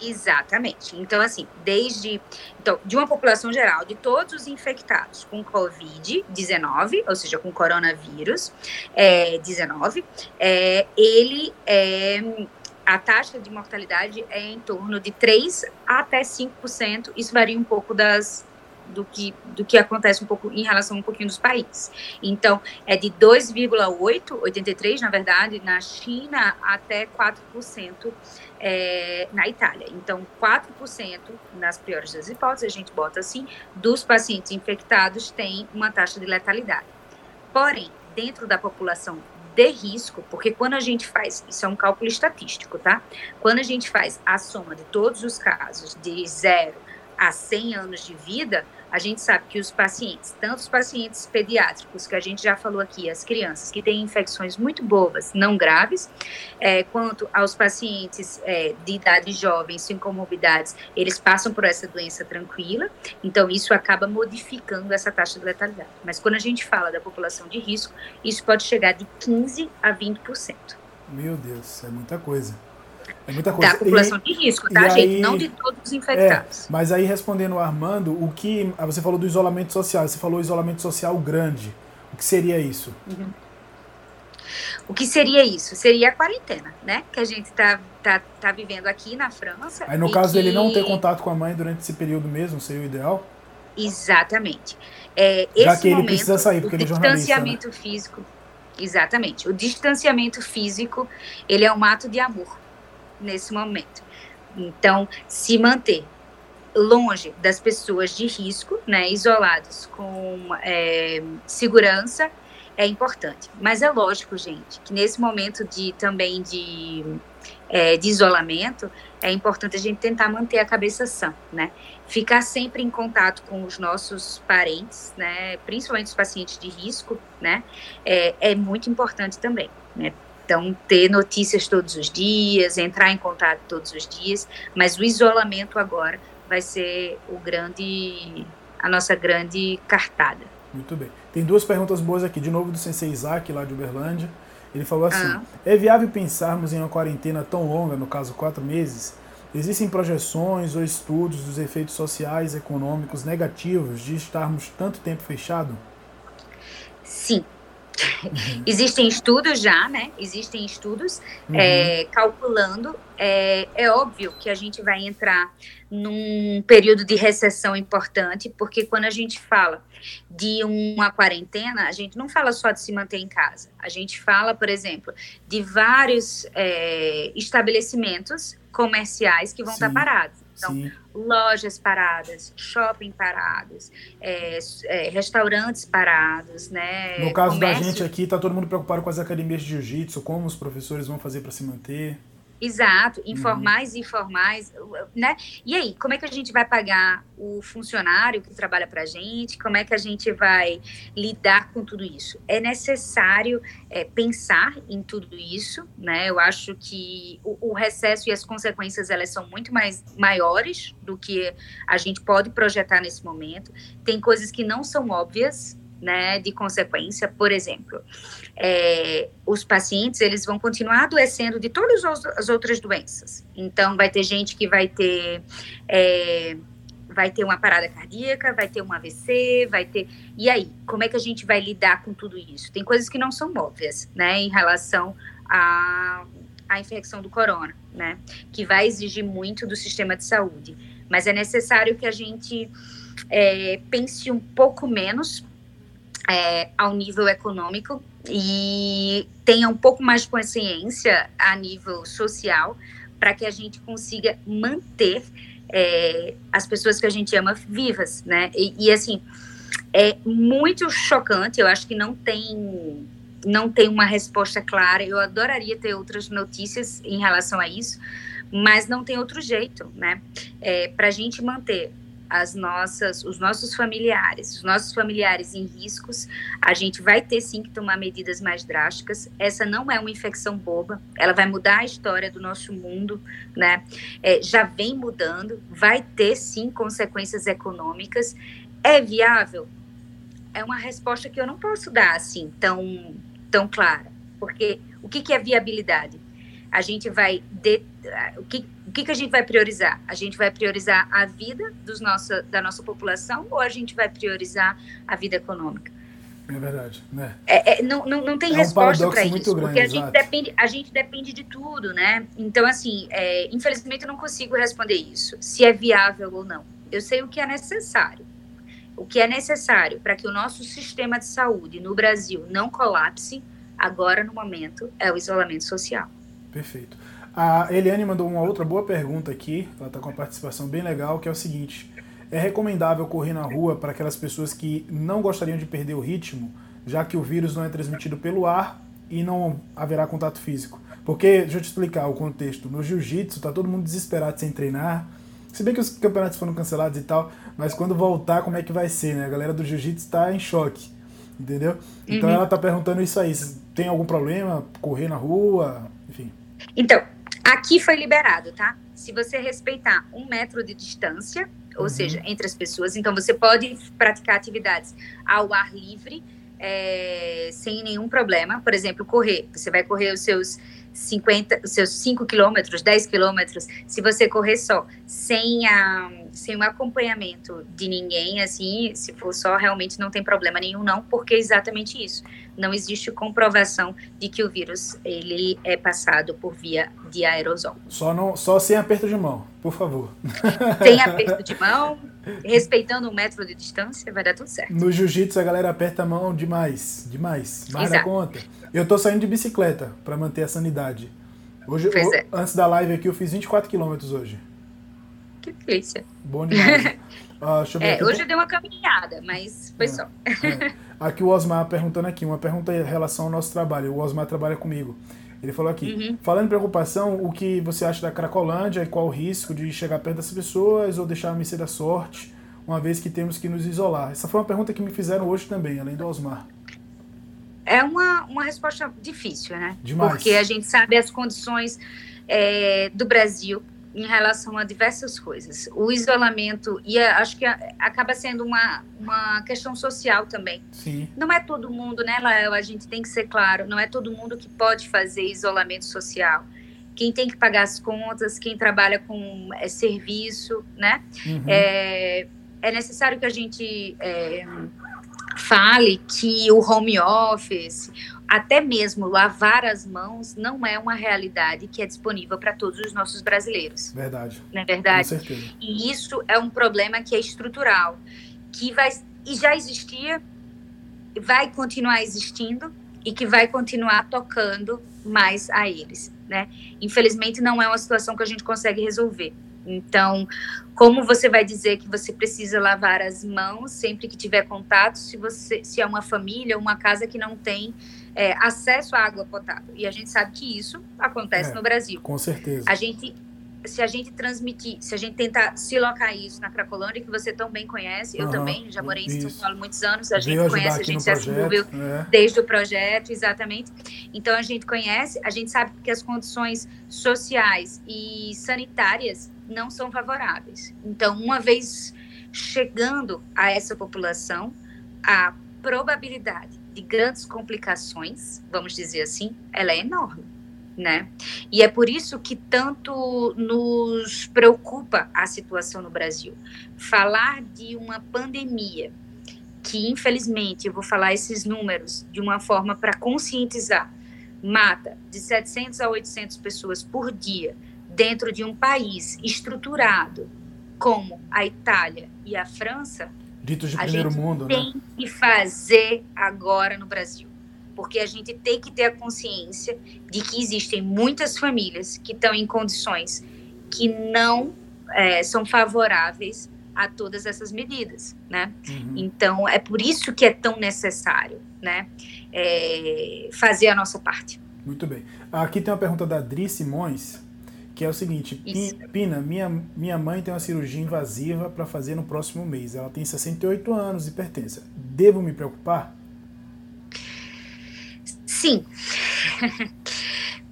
Exatamente. Então, assim, desde então, de uma população geral, de todos os infectados com Covid-19, ou seja, com coronavírus é, 19, é, ele é, a taxa de mortalidade é em torno de 3 até 5%. Isso varia um pouco das, do que, do que acontece um pouco em relação um pouquinho dos países. Então, é de 2,8, 83 na verdade, na China até 4% é, na Itália. Então, 4% nas piores das hipóteses, a gente bota assim, dos pacientes infectados tem uma taxa de letalidade. Porém, dentro da população de risco, porque quando a gente faz, isso é um cálculo estatístico, tá? Quando a gente faz a soma de todos os casos de zero a 100 anos de vida, a gente sabe que os pacientes, tanto os pacientes pediátricos, que a gente já falou aqui, as crianças que têm infecções muito bobas, não graves, é, quanto aos pacientes é, de idade jovem, sem comorbidades, eles passam por essa doença tranquila, então isso acaba modificando essa taxa de letalidade. Mas quando a gente fala da população de risco, isso pode chegar de 15% a 20%. Meu Deus, é muita coisa. É muita coisa. Da população e, de risco, tá, gente? Aí, não de todos os infectados. É, mas aí, respondendo o Armando, o que. Ah, você falou do isolamento social, você falou isolamento social grande. O que seria isso? Uhum. O que seria isso? Seria a quarentena, né? Que a gente está tá, tá vivendo aqui na França. Aí, no caso que... dele não ter contato com a mãe durante esse período mesmo, seria o ideal? Exatamente. É, Já que ele momento, precisa sair, porque ele é jornalista. Né? distanciamento né? físico. Exatamente. O distanciamento físico, ele é um ato de amor nesse momento. Então, se manter longe das pessoas de risco, né, isolados com é, segurança, é importante. Mas é lógico, gente, que nesse momento de também de, é, de isolamento, é importante a gente tentar manter a cabeça sã, né? Ficar sempre em contato com os nossos parentes, né? Principalmente os pacientes de risco, né? É, é muito importante também, né? Então, ter notícias todos os dias, entrar em contato todos os dias, mas o isolamento agora vai ser o grande, a nossa grande cartada. Muito bem. Tem duas perguntas boas aqui, de novo do Sensei Isaac, lá de Uberlândia. Ele falou assim: ah. é viável pensarmos em uma quarentena tão longa, no caso quatro meses? Existem projeções ou estudos dos efeitos sociais e econômicos negativos de estarmos tanto tempo fechado? Sim, Uhum. Existem estudos já, né? Existem estudos uhum. é, calculando. É, é óbvio que a gente vai entrar num período de recessão importante, porque quando a gente fala de uma quarentena, a gente não fala só de se manter em casa. A gente fala, por exemplo, de vários é, estabelecimentos comerciais que vão Sim. estar parados. Então, Sim. lojas paradas, shopping parados, é, é, restaurantes parados, né? No caso comércio. da gente aqui, tá todo mundo preocupado com as academias de jiu-jitsu, como os professores vão fazer para se manter. Exato, informais uhum. e informais, né? E aí, como é que a gente vai pagar o funcionário que trabalha para a gente? Como é que a gente vai lidar com tudo isso? É necessário é, pensar em tudo isso, né? Eu acho que o, o, recesso e as consequências elas são muito mais maiores do que a gente pode projetar nesse momento. Tem coisas que não são óbvias, né, de consequência, por exemplo, é, os pacientes eles vão continuar adoecendo de todas as outras doenças. Então, vai ter gente que vai ter é, vai ter uma parada cardíaca, vai ter um AVC, vai ter. E aí, como é que a gente vai lidar com tudo isso? Tem coisas que não são óbvias, né, em relação a a infecção do corona, né, que vai exigir muito do sistema de saúde. Mas é necessário que a gente é, pense um pouco menos é, ao nível econômico e tenha um pouco mais de consciência a nível social para que a gente consiga manter é, as pessoas que a gente ama vivas, né? E, e, assim é muito chocante. Eu acho que não tem não tem uma resposta clara. Eu adoraria ter outras notícias em relação a isso, mas não tem outro jeito, né? É, para a gente manter as nossas, os nossos familiares, os nossos familiares em riscos, a gente vai ter sim que tomar medidas mais drásticas. Essa não é uma infecção boba, ela vai mudar a história do nosso mundo, né? É, já vem mudando, vai ter sim consequências econômicas. É viável? É uma resposta que eu não posso dar assim tão, tão clara, porque o que, que é viabilidade? A gente vai de, o que o que, que a gente vai priorizar? A gente vai priorizar a vida dos nossa, da nossa população ou a gente vai priorizar a vida econômica? É verdade, né? É, é, não, não, não tem é resposta um para isso, grande, porque a gente, depende, a gente depende de tudo, né? Então, assim, é, infelizmente eu não consigo responder isso, se é viável ou não. Eu sei o que é necessário. o que é necessário para que o nosso sistema de saúde no Brasil não colapse, agora no momento, é o isolamento social. Perfeito. A Eliane mandou uma outra boa pergunta aqui, ela está com uma participação bem legal, que é o seguinte: é recomendável correr na rua para aquelas pessoas que não gostariam de perder o ritmo, já que o vírus não é transmitido pelo ar e não haverá contato físico? Porque, deixa eu te explicar o contexto. No jiu-jitsu, tá todo mundo desesperado sem treinar. Se bem que os campeonatos foram cancelados e tal, mas quando voltar, como é que vai ser, né? A galera do jiu-jitsu está em choque, entendeu? Então uhum. ela tá perguntando isso aí. Tem algum problema correr na rua? Enfim. Então, aqui foi liberado, tá? Se você respeitar um metro de distância, ou uhum. seja, entre as pessoas, então você pode praticar atividades ao ar livre, é, sem nenhum problema. Por exemplo, correr. Você vai correr os seus 50, os seus 5 quilômetros, 10 quilômetros, se você correr só, sem, a, sem o acompanhamento de ninguém, assim, se for só, realmente não tem problema nenhum, não, porque é exatamente isso. Não existe comprovação de que o vírus, ele é passado por via de aerosol. Só, não, só sem aperto de mão, por favor. Sem aperto de mão, respeitando um metro de distância, vai dar tudo certo. No jiu-jitsu a galera aperta a mão demais, demais, mais da conta. Eu tô saindo de bicicleta para manter a sanidade. Hoje, é. antes da live aqui, eu fiz 24 quilômetros hoje. Que delícia. Bom demais. uh, é, aqui, hoje eu dei uma caminhada, mas foi é, só. É. Aqui o Osmar perguntando aqui, uma pergunta em relação ao nosso trabalho. O Osmar trabalha comigo. Ele falou aqui, uhum. falando em preocupação, o que você acha da Cracolândia e qual o risco de chegar perto dessas pessoas ou deixar a mercê da sorte, uma vez que temos que nos isolar? Essa foi uma pergunta que me fizeram hoje também, além do Osmar. É uma, uma resposta difícil, né? Demais. Porque a gente sabe as condições é, do Brasil em relação a diversas coisas. O isolamento, e a, acho que a, acaba sendo uma, uma questão social também. Sim. Não é todo mundo, né, Lael? A gente tem que ser claro, não é todo mundo que pode fazer isolamento social. Quem tem que pagar as contas, quem trabalha com é, serviço, né? Uhum. É, é necessário que a gente é, fale que o home office, até mesmo lavar as mãos, não é uma realidade que é disponível para todos os nossos brasileiros. Verdade. Não é verdade? Com certeza. E isso é um problema que é estrutural, que vai e já existia, vai continuar existindo e que vai continuar tocando mais a eles, né? Infelizmente não é uma situação que a gente consegue resolver. Então, como você vai dizer que você precisa lavar as mãos sempre que tiver contato, se você se é uma família, uma casa que não tem é, acesso à água potável? E a gente sabe que isso acontece é, no Brasil. Com certeza. A gente se a gente transmitir, se a gente tentar se locar isso na Cracolândia, que você tão bem conhece, eu uhum, também, já morei em São Paulo muitos anos, a gente conhece, a gente se envolveu é. desde o projeto, exatamente. Então a gente conhece, a gente sabe que as condições sociais e sanitárias não são favoráveis. Então, uma vez chegando a essa população, a probabilidade de grandes complicações, vamos dizer assim, ela é enorme, né? E é por isso que tanto nos preocupa a situação no Brasil. Falar de uma pandemia que, infelizmente, eu vou falar esses números de uma forma para conscientizar, mata de 700 a 800 pessoas por dia, dentro de um país estruturado como a Itália e a França, ditos de primeiro mundo, né? tem que fazer agora no Brasil. Porque a gente tem que ter a consciência de que existem muitas famílias que estão em condições que não é, são favoráveis a todas essas medidas, né? Uhum. Então, é por isso que é tão necessário, né? É, fazer a nossa parte. Muito bem. Aqui tem uma pergunta da Adri Simões que é o seguinte, Isso. Pina, minha, minha mãe tem uma cirurgia invasiva para fazer no próximo mês. Ela tem 68 anos e pertence. Devo me preocupar? Sim.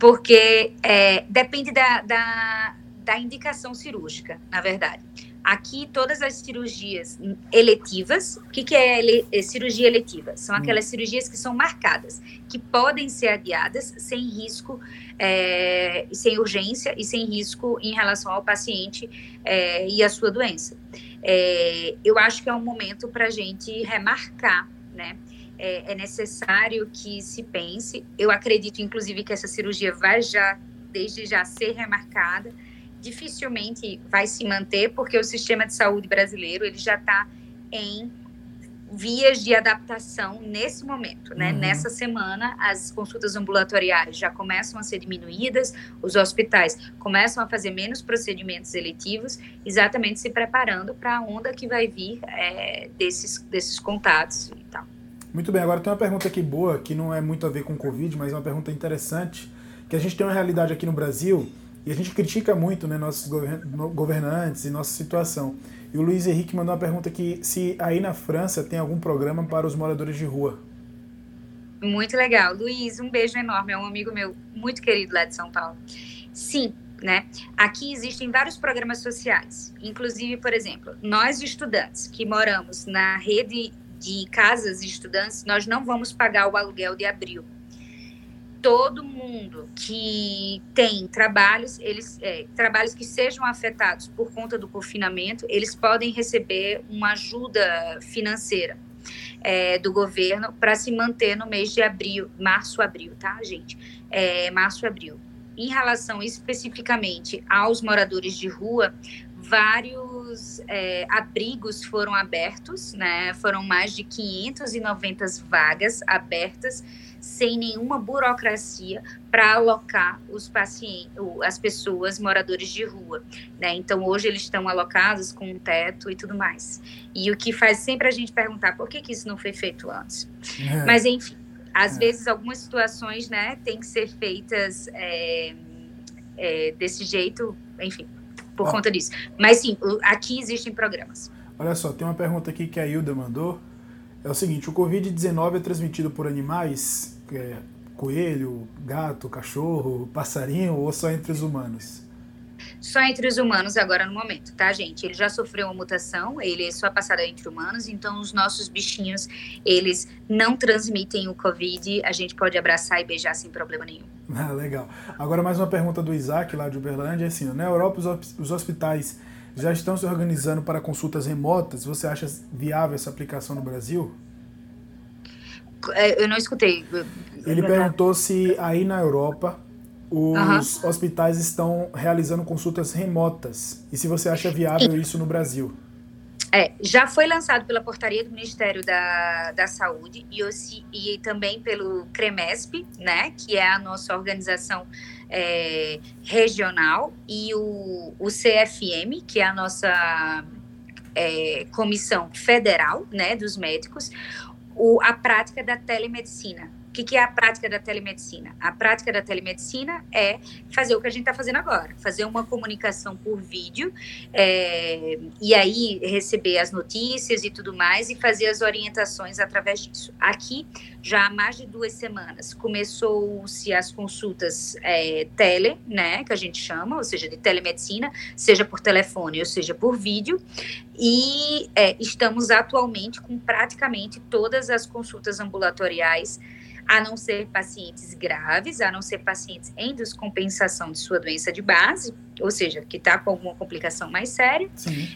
Porque é, depende da, da, da indicação cirúrgica, na verdade. Aqui, todas as cirurgias eletivas, o que, que é ele, é cirurgia eletiva? São hum. aquelas cirurgias que são marcadas, que podem ser adiadas sem risco, é, sem urgência e sem risco em relação ao paciente é, e à sua doença. É, eu acho que é um momento para a gente remarcar, né? É, é necessário que se pense. Eu acredito, inclusive, que essa cirurgia vai já, desde já, ser remarcada dificilmente vai se manter, porque o sistema de saúde brasileiro ele já está em vias de adaptação nesse momento, né? Uhum. Nessa semana, as consultas ambulatoriais já começam a ser diminuídas, os hospitais começam a fazer menos procedimentos eletivos, exatamente se preparando para a onda que vai vir é, desses, desses contatos e tal. Muito bem, agora tem uma pergunta aqui boa, que não é muito a ver com o Covid, mas é uma pergunta interessante, que a gente tem uma realidade aqui no Brasil e a gente critica muito né, nossos governantes e nossa situação. E o Luiz Henrique mandou uma pergunta aqui, se aí na França tem algum programa para os moradores de rua. Muito legal. Luiz, um beijo enorme, é um amigo meu muito querido lá de São Paulo. Sim, né? Aqui existem vários programas sociais, inclusive, por exemplo, nós estudantes que moramos na rede de casas de estudantes, nós não vamos pagar o aluguel de abril todo mundo que tem trabalhos, eles é, trabalhos que sejam afetados por conta do confinamento, eles podem receber uma ajuda financeira é, do governo para se manter no mês de abril, março, abril, tá, gente? É, março, abril. Em relação especificamente aos moradores de rua, vários é, abrigos foram abertos, né? Foram mais de 590 vagas abertas sem nenhuma burocracia para alocar os pacientes, as pessoas moradores de rua, né? Então hoje eles estão alocados com um teto e tudo mais. E o que faz sempre a gente perguntar por que, que isso não foi feito antes. É. Mas enfim, às é. vezes algumas situações, né, tem que ser feitas é, é desse jeito, enfim, por conta disso. Mas sim, aqui existem programas. Olha só, tem uma pergunta aqui que a Hilda mandou. É o seguinte, o Covid-19 é transmitido por animais, é, coelho, gato, cachorro, passarinho ou só entre os humanos? Só entre os humanos agora no momento, tá, gente? Ele já sofreu uma mutação, ele é só passado entre humanos, então os nossos bichinhos, eles não transmitem o Covid, a gente pode abraçar e beijar sem problema nenhum. Ah, legal. Agora mais uma pergunta do Isaac, lá de Uberlândia, é assim, na Europa os hospitais já estão se organizando para consultas remotas. Você acha viável essa aplicação no Brasil? É, eu não escutei. Ele perguntou se aí na Europa os hospitais estão realizando consultas remotas e se você acha viável isso no Brasil. É, já foi lançado pela portaria do Ministério da, da Saúde e, e também pelo CREMESP, né, que é a nossa organização é, regional, e o, o CFM, que é a nossa é, comissão federal, né, dos médicos, o, a prática da telemedicina que, que é a prática da telemedicina? A prática da telemedicina é fazer o que a gente está fazendo agora, fazer uma comunicação por vídeo é, e aí receber as notícias e tudo mais e fazer as orientações através disso. Aqui, já há mais de duas semanas, começou-se as consultas é, tele, né, que a gente chama, ou seja, de telemedicina, seja por telefone ou seja por vídeo, e é, estamos atualmente com praticamente todas as consultas ambulatoriais a não ser pacientes graves, a não ser pacientes em descompensação de sua doença de base, ou seja, que está com alguma complicação mais séria,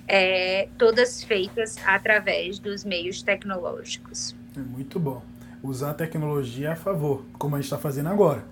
é, todas feitas através dos meios tecnológicos. É muito bom. Usar a tecnologia a favor, como a gente está fazendo agora.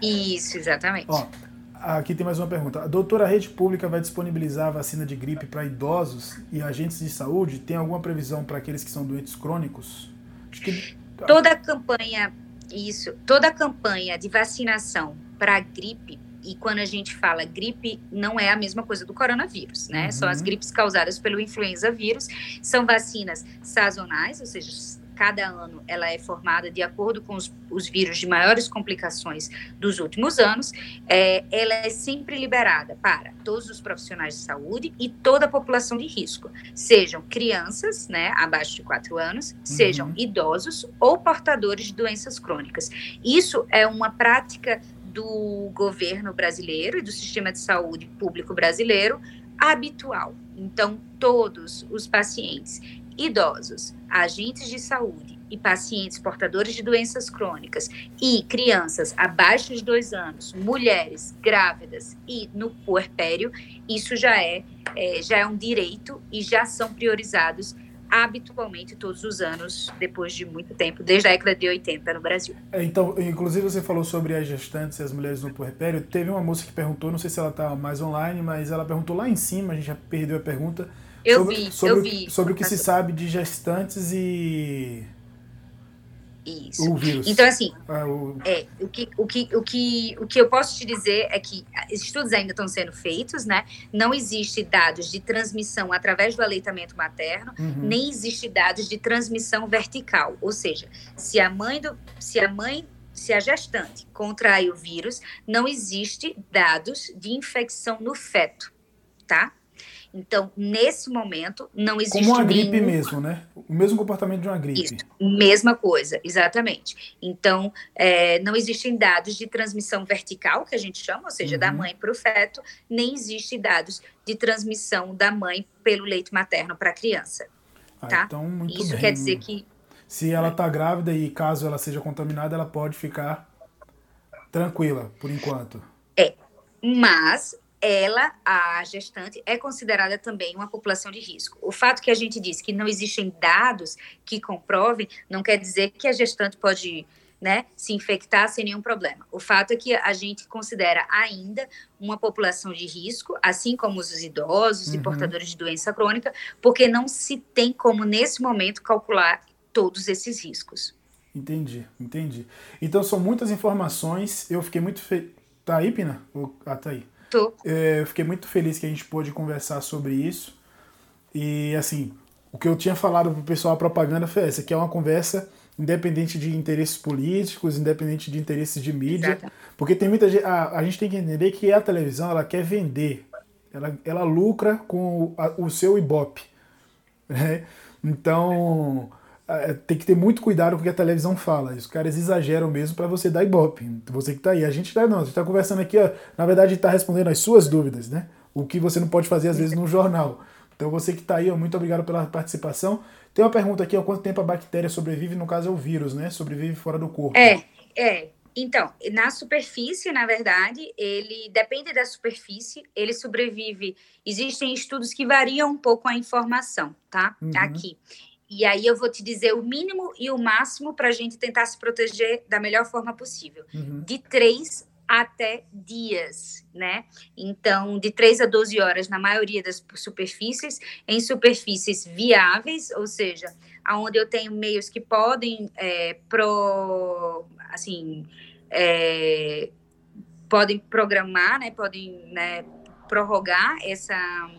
Isso, exatamente. Ó, aqui tem mais uma pergunta. A doutora Rede Pública vai disponibilizar a vacina de gripe para idosos e agentes de saúde? Tem alguma previsão para aqueles que são doentes crônicos? Acho que Tá. Toda a campanha, isso, toda a campanha de vacinação para gripe, e quando a gente fala gripe, não é a mesma coisa do coronavírus, né? Uhum. São as gripes causadas pelo influenza vírus, são vacinas sazonais, ou seja, cada ano ela é formada de acordo com os, os vírus de maiores complicações dos últimos anos, é, ela é sempre liberada para todos os profissionais de saúde e toda a população de risco, sejam crianças, né, abaixo de 4 anos, uhum. sejam idosos ou portadores de doenças crônicas. Isso é uma prática do governo brasileiro e do sistema de saúde público brasileiro habitual. Então, todos os pacientes idosos, agentes de saúde e pacientes portadores de doenças crônicas e crianças abaixo de dois anos, mulheres grávidas e no puerpério, isso já é, é já é um direito e já são priorizados habitualmente todos os anos, depois de muito tempo, desde a década de 80 no Brasil. É, então, inclusive você falou sobre as gestantes e as mulheres no puerpério. Teve uma moça que perguntou, não sei se ela está mais online, mas ela perguntou lá em cima, a gente já perdeu a pergunta, Eu sobre, vi, sobre, eu vi. Sobre o que se sabe de gestantes e. Isso. O vírus. Então, assim, ah, o... É, o, que, o, que, o, que, o que eu posso te dizer é que estudos ainda estão sendo feitos, né? Não existe dados de transmissão através do aleitamento materno, uhum. nem existe dados de transmissão vertical. Ou seja, se a mãe do. Se a mãe se a gestante contrai o vírus, não existe dados de infecção no feto, tá? Então, nesse momento, não existe. Como uma gripe mesmo, né? O mesmo comportamento de uma gripe. Isso, mesma coisa, exatamente. Então, é, não existem dados de transmissão vertical, que a gente chama, ou seja, uhum. da mãe para o feto, nem existe dados de transmissão da mãe pelo leite materno para a criança. Ah, tá? Então, muito Isso bem. quer dizer que. Se ela está grávida e caso ela seja contaminada, ela pode ficar tranquila, por enquanto. É. Mas ela, a gestante, é considerada também uma população de risco. O fato que a gente diz que não existem dados que comprovem, não quer dizer que a gestante pode né, se infectar sem nenhum problema. O fato é que a gente considera ainda uma população de risco, assim como os idosos uhum. e portadores de doença crônica, porque não se tem como, nesse momento, calcular todos esses riscos. Entendi, entendi. Então são muitas informações. Eu fiquei muito feliz. Tá aí, Pina? Ah, tá aí. Tô. É, eu fiquei muito feliz que a gente pôde conversar sobre isso. E, assim, o que eu tinha falado pro pessoal, a propaganda foi essa, que é uma conversa independente de interesses políticos, independente de interesses de mídia. Exato. Porque tem muita gente. A, a gente tem que entender que a televisão, ela quer vender. Ela, ela lucra com o, a, o seu Ibope. Né? Então tem que ter muito cuidado com o que a televisão fala. Os caras exageram mesmo para você dar ibope. Você que tá aí. A gente tá, não, a gente tá conversando aqui, ó, na verdade, está respondendo as suas dúvidas, né? O que você não pode fazer às vezes no jornal. Então você que está aí, ó, muito obrigado pela participação. Tem uma pergunta aqui, ó, quanto tempo a bactéria sobrevive, no caso é o vírus, né? Sobrevive fora do corpo. É, é. Então, na superfície, na verdade, ele depende da superfície, ele sobrevive. Existem estudos que variam um pouco a informação, tá? Uhum. Aqui. E aí eu vou te dizer o mínimo e o máximo para a gente tentar se proteger da melhor forma possível. Uhum. De três até dias, né? Então, de 3 a 12 horas na maioria das superfícies, em superfícies viáveis, ou seja, aonde eu tenho meios que podem é, pro, assim, é, podem programar, né? Podem né, prorrogar essa,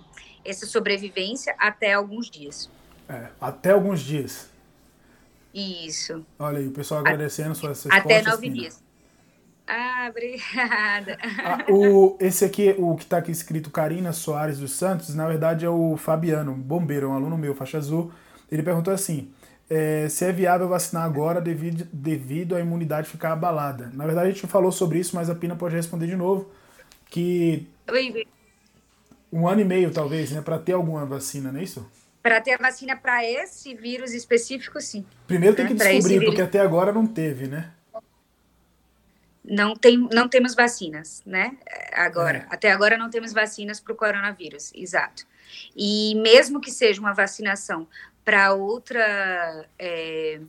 essa sobrevivência até alguns dias. É, até alguns dias. Isso. Olha aí, o pessoal agradecendo suas Até nove dias. Ah, obrigada. Ah, o, esse aqui, o que está aqui escrito Karina Soares dos Santos, na verdade é o Fabiano, bombeiro, um aluno meu, faixa azul. Ele perguntou assim: é, se é viável vacinar agora devido, devido à imunidade ficar abalada. Na verdade, a gente falou sobre isso, mas a Pina pode responder de novo. Que. Um ano e meio, talvez, né, para ter alguma vacina, não é isso? Para ter a vacina para esse vírus específico, sim. Primeiro tem que né? descobrir, porque até agora não teve, né? Não, tem, não temos vacinas, né? Agora, é. até agora não temos vacinas para o coronavírus, exato. E mesmo que seja uma vacinação para outra, é,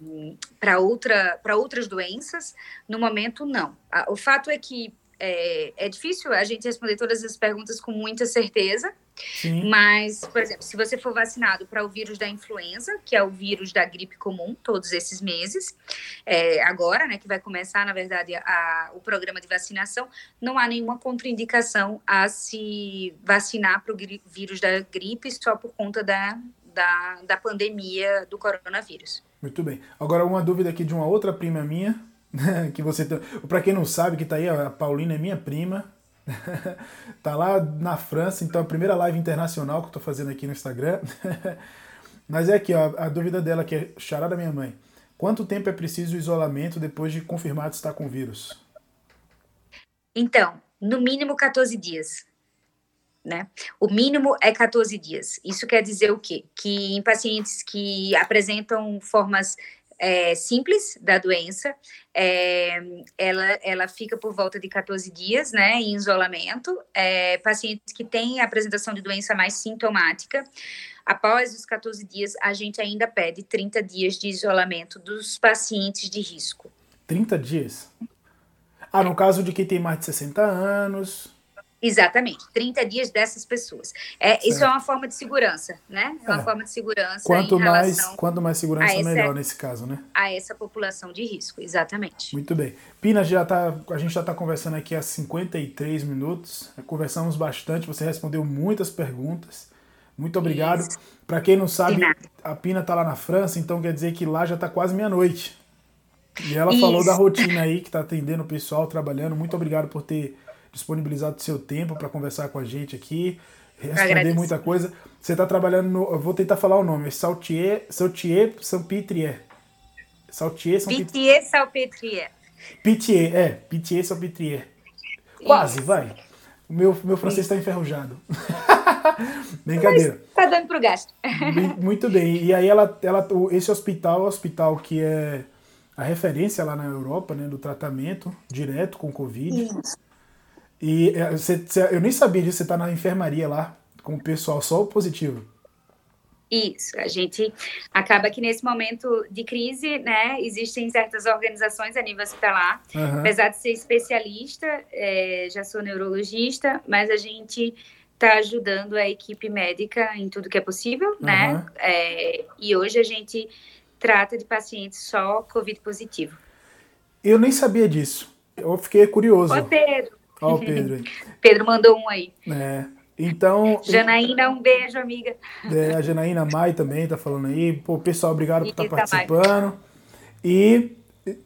para outra, para outras doenças, no momento não. O fato é que é, é difícil a gente responder todas as perguntas com muita certeza, Sim. Mas, por exemplo, se você for vacinado para o vírus da influenza, que é o vírus da gripe comum, todos esses meses, é, agora, né, que vai começar, na verdade, a, o programa de vacinação, não há nenhuma contraindicação a se vacinar para o vírus da gripe só por conta da, da, da pandemia do coronavírus. Muito bem. Agora, uma dúvida aqui de uma outra prima minha, que você. Para quem não sabe, que está aí, a Paulina é minha prima, tá lá na França, então a primeira live internacional que eu tô fazendo aqui no Instagram. Mas é aqui, ó, a dúvida dela que é chará da minha mãe. Quanto tempo é preciso o isolamento depois de confirmado estar com vírus? Então, no mínimo 14 dias. Né? O mínimo é 14 dias. Isso quer dizer o quê? Que em pacientes que apresentam formas é, simples da doença, é, ela, ela fica por volta de 14 dias, né, em isolamento. É, pacientes que têm apresentação de doença mais sintomática, após os 14 dias, a gente ainda pede 30 dias de isolamento dos pacientes de risco. 30 dias? Ah, no caso de quem tem mais de 60 anos. Exatamente, 30 dias dessas pessoas. É, isso é uma forma de segurança, né? É uma é. forma de segurança. Quanto mais, quanto mais segurança, essa, melhor nesse caso, né? A essa população de risco, exatamente. Muito bem. Pina, já tá, a gente já está conversando aqui há 53 minutos. Conversamos bastante, você respondeu muitas perguntas. Muito obrigado. Para quem não sabe, a Pina está lá na França, então quer dizer que lá já está quase meia-noite. E ela Isso. falou da rotina aí, que está atendendo o pessoal, trabalhando. Muito obrigado por ter disponibilizado seu tempo para conversar com a gente aqui, responder muita coisa. Você está trabalhando no. Eu vou tentar falar o nome. Saltier, Saltier Saint-Pitrier. Saltier Saint-Pitrier. Salpetrier. Pitié, é. Pitié Salpetrier. Quase, vai. O meu, meu francês está enferrujado. Brincadeira. Está dando pro gasto. Muito bem. E aí ela, ela, esse hospital o hospital que é a referência lá na Europa, né, do tratamento direto com Covid. Isso. E é, você, você, eu nem sabia disso, você está na enfermaria lá com o pessoal só positivo. Isso, a gente acaba que nesse momento de crise, né, existem certas organizações a nível hospitalar, uhum. apesar de ser especialista, é, já sou neurologista, mas a gente está ajudando a equipe médica em tudo que é possível, uhum. né, é, e hoje a gente trata de pacientes só Covid positivo. Eu nem sabia disso, eu fiquei curioso. Ô Ó, o Pedro. Pedro mandou um aí. É. Então. Janaína, um beijo, amiga. É, a Janaína Mai também tá falando aí. Pô, pessoal, obrigado por estar tá participando. E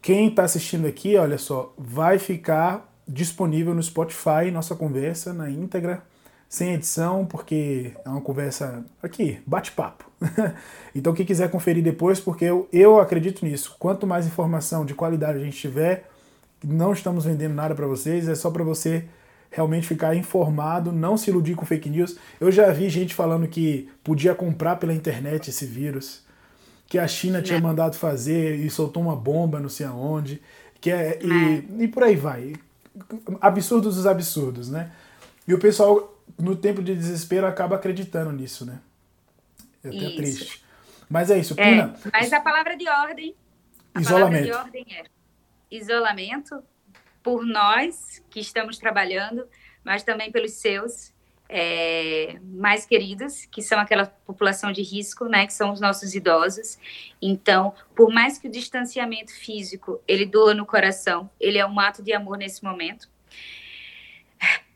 quem está assistindo aqui, olha só, vai ficar disponível no Spotify nossa conversa na íntegra, sem edição, porque é uma conversa aqui, bate-papo. então, quem quiser conferir depois, porque eu, eu acredito nisso. Quanto mais informação de qualidade a gente tiver, não estamos vendendo nada para vocês, é só para você realmente ficar informado, não se iludir com fake news. Eu já vi gente falando que podia comprar pela internet esse vírus, que a China tinha mandado fazer e soltou uma bomba não sei aonde, que é, e, é. e por aí vai. Absurdos dos absurdos, né? E o pessoal, no tempo de desespero, acaba acreditando nisso, né? É até isso. triste. Mas é isso, Pina. É, mas a palavra de ordem. A isolamento. palavra de ordem é isolamento por nós que estamos trabalhando, mas também pelos seus é, mais queridos, que são aquela população de risco, né, que são os nossos idosos. Então, por mais que o distanciamento físico ele doa no coração, ele é um ato de amor nesse momento.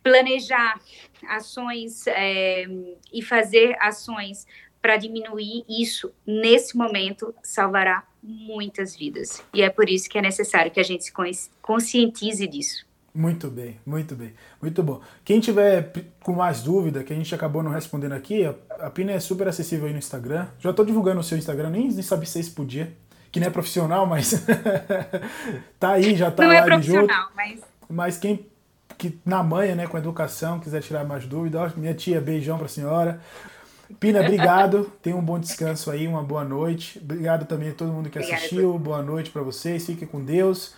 Planejar ações é, e fazer ações para diminuir isso nesse momento salvará muitas vidas. E é por isso que é necessário que a gente se conscientize disso. Muito bem, muito bem, muito bom. Quem tiver com mais dúvida, que a gente acabou não respondendo aqui, a Pina é super acessível aí no Instagram. Já estou divulgando o seu Instagram, nem, nem sabia se podia, que não é profissional, mas tá aí, já tá não é lá é profissional, junto. Mas... mas quem que na manha, né, com educação, quiser tirar mais dúvida, minha tia, beijão pra senhora. Pina, obrigado. Tenha um bom descanso aí, uma boa noite. Obrigado também a todo mundo que Obrigada. assistiu. Boa noite para vocês. Fiquem com Deus.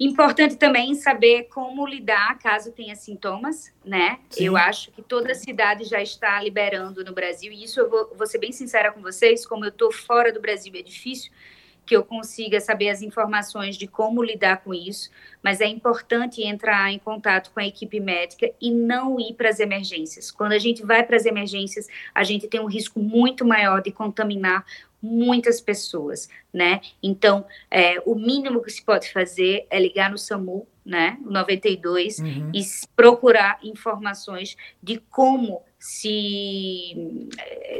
Importante também saber como lidar caso tenha sintomas, né? Sim. Eu acho que toda a cidade já está liberando no Brasil, e isso eu vou, vou ser bem sincera com vocês, como eu estou fora do Brasil é difícil, que eu consiga saber as informações de como lidar com isso, mas é importante entrar em contato com a equipe médica e não ir para as emergências. Quando a gente vai para as emergências, a gente tem um risco muito maior de contaminar muitas pessoas, né? Então, é, o mínimo que se pode fazer é ligar no SAMU, né, 92, uhum. e procurar informações de como se,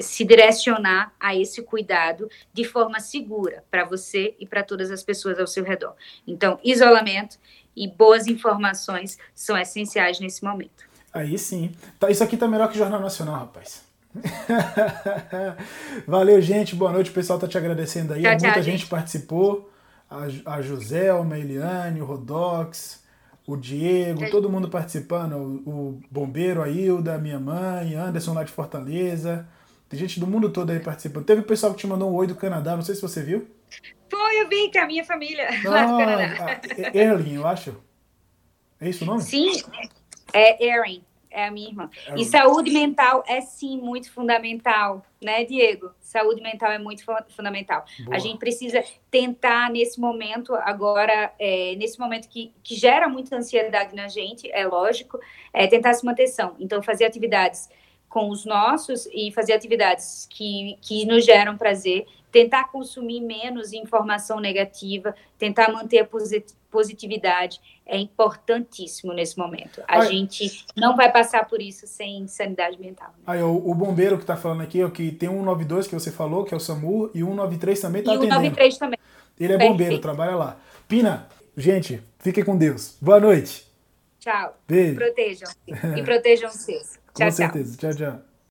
se direcionar a esse cuidado de forma segura para você e para todas as pessoas ao seu redor. Então, isolamento e boas informações são essenciais nesse momento. Aí sim. Tá, isso aqui tá melhor que Jornal Nacional, rapaz. Valeu, gente. Boa noite. O pessoal tá te agradecendo aí. Tchau, Muita tchau, gente, gente participou. A, a Joselma, a Eliane, o Rodox, o Diego, todo mundo participando, o, o Bombeiro, a Hilda, minha mãe, Anderson lá de Fortaleza. Tem gente do mundo todo aí participando. Teve o pessoal que te mandou um oi do Canadá, não sei se você viu. Foi, eu vi, que é a minha família lá do Canadá. Erling, eu acho. É isso o nome? Sim, é Erin. É a minha irmã. É e saúde mental é sim muito fundamental, né, Diego? Saúde mental é muito fundamental. Boa. A gente precisa tentar nesse momento, agora, é, nesse momento que, que gera muita ansiedade na gente, é lógico, é tentar se manter são. Então, fazer atividades com os nossos e fazer atividades que, que nos geram prazer, tentar consumir menos informação negativa, tentar manter a positividade é importantíssimo nesse momento. A gente não vai passar por isso sem sanidade mental. Né? Aí, o, o, bombeiro que está falando aqui, ó, que tem um 192 que você falou, que é o SAMU, e o 193 também está atendendo. E o 193 também. Ele é Perfeito. bombeiro, trabalha lá. Pina, gente, fiquem com Deus. Boa noite. Tchau. Beijo. Protejam. e protejam os seus. Com certeza. Tchau, tchau.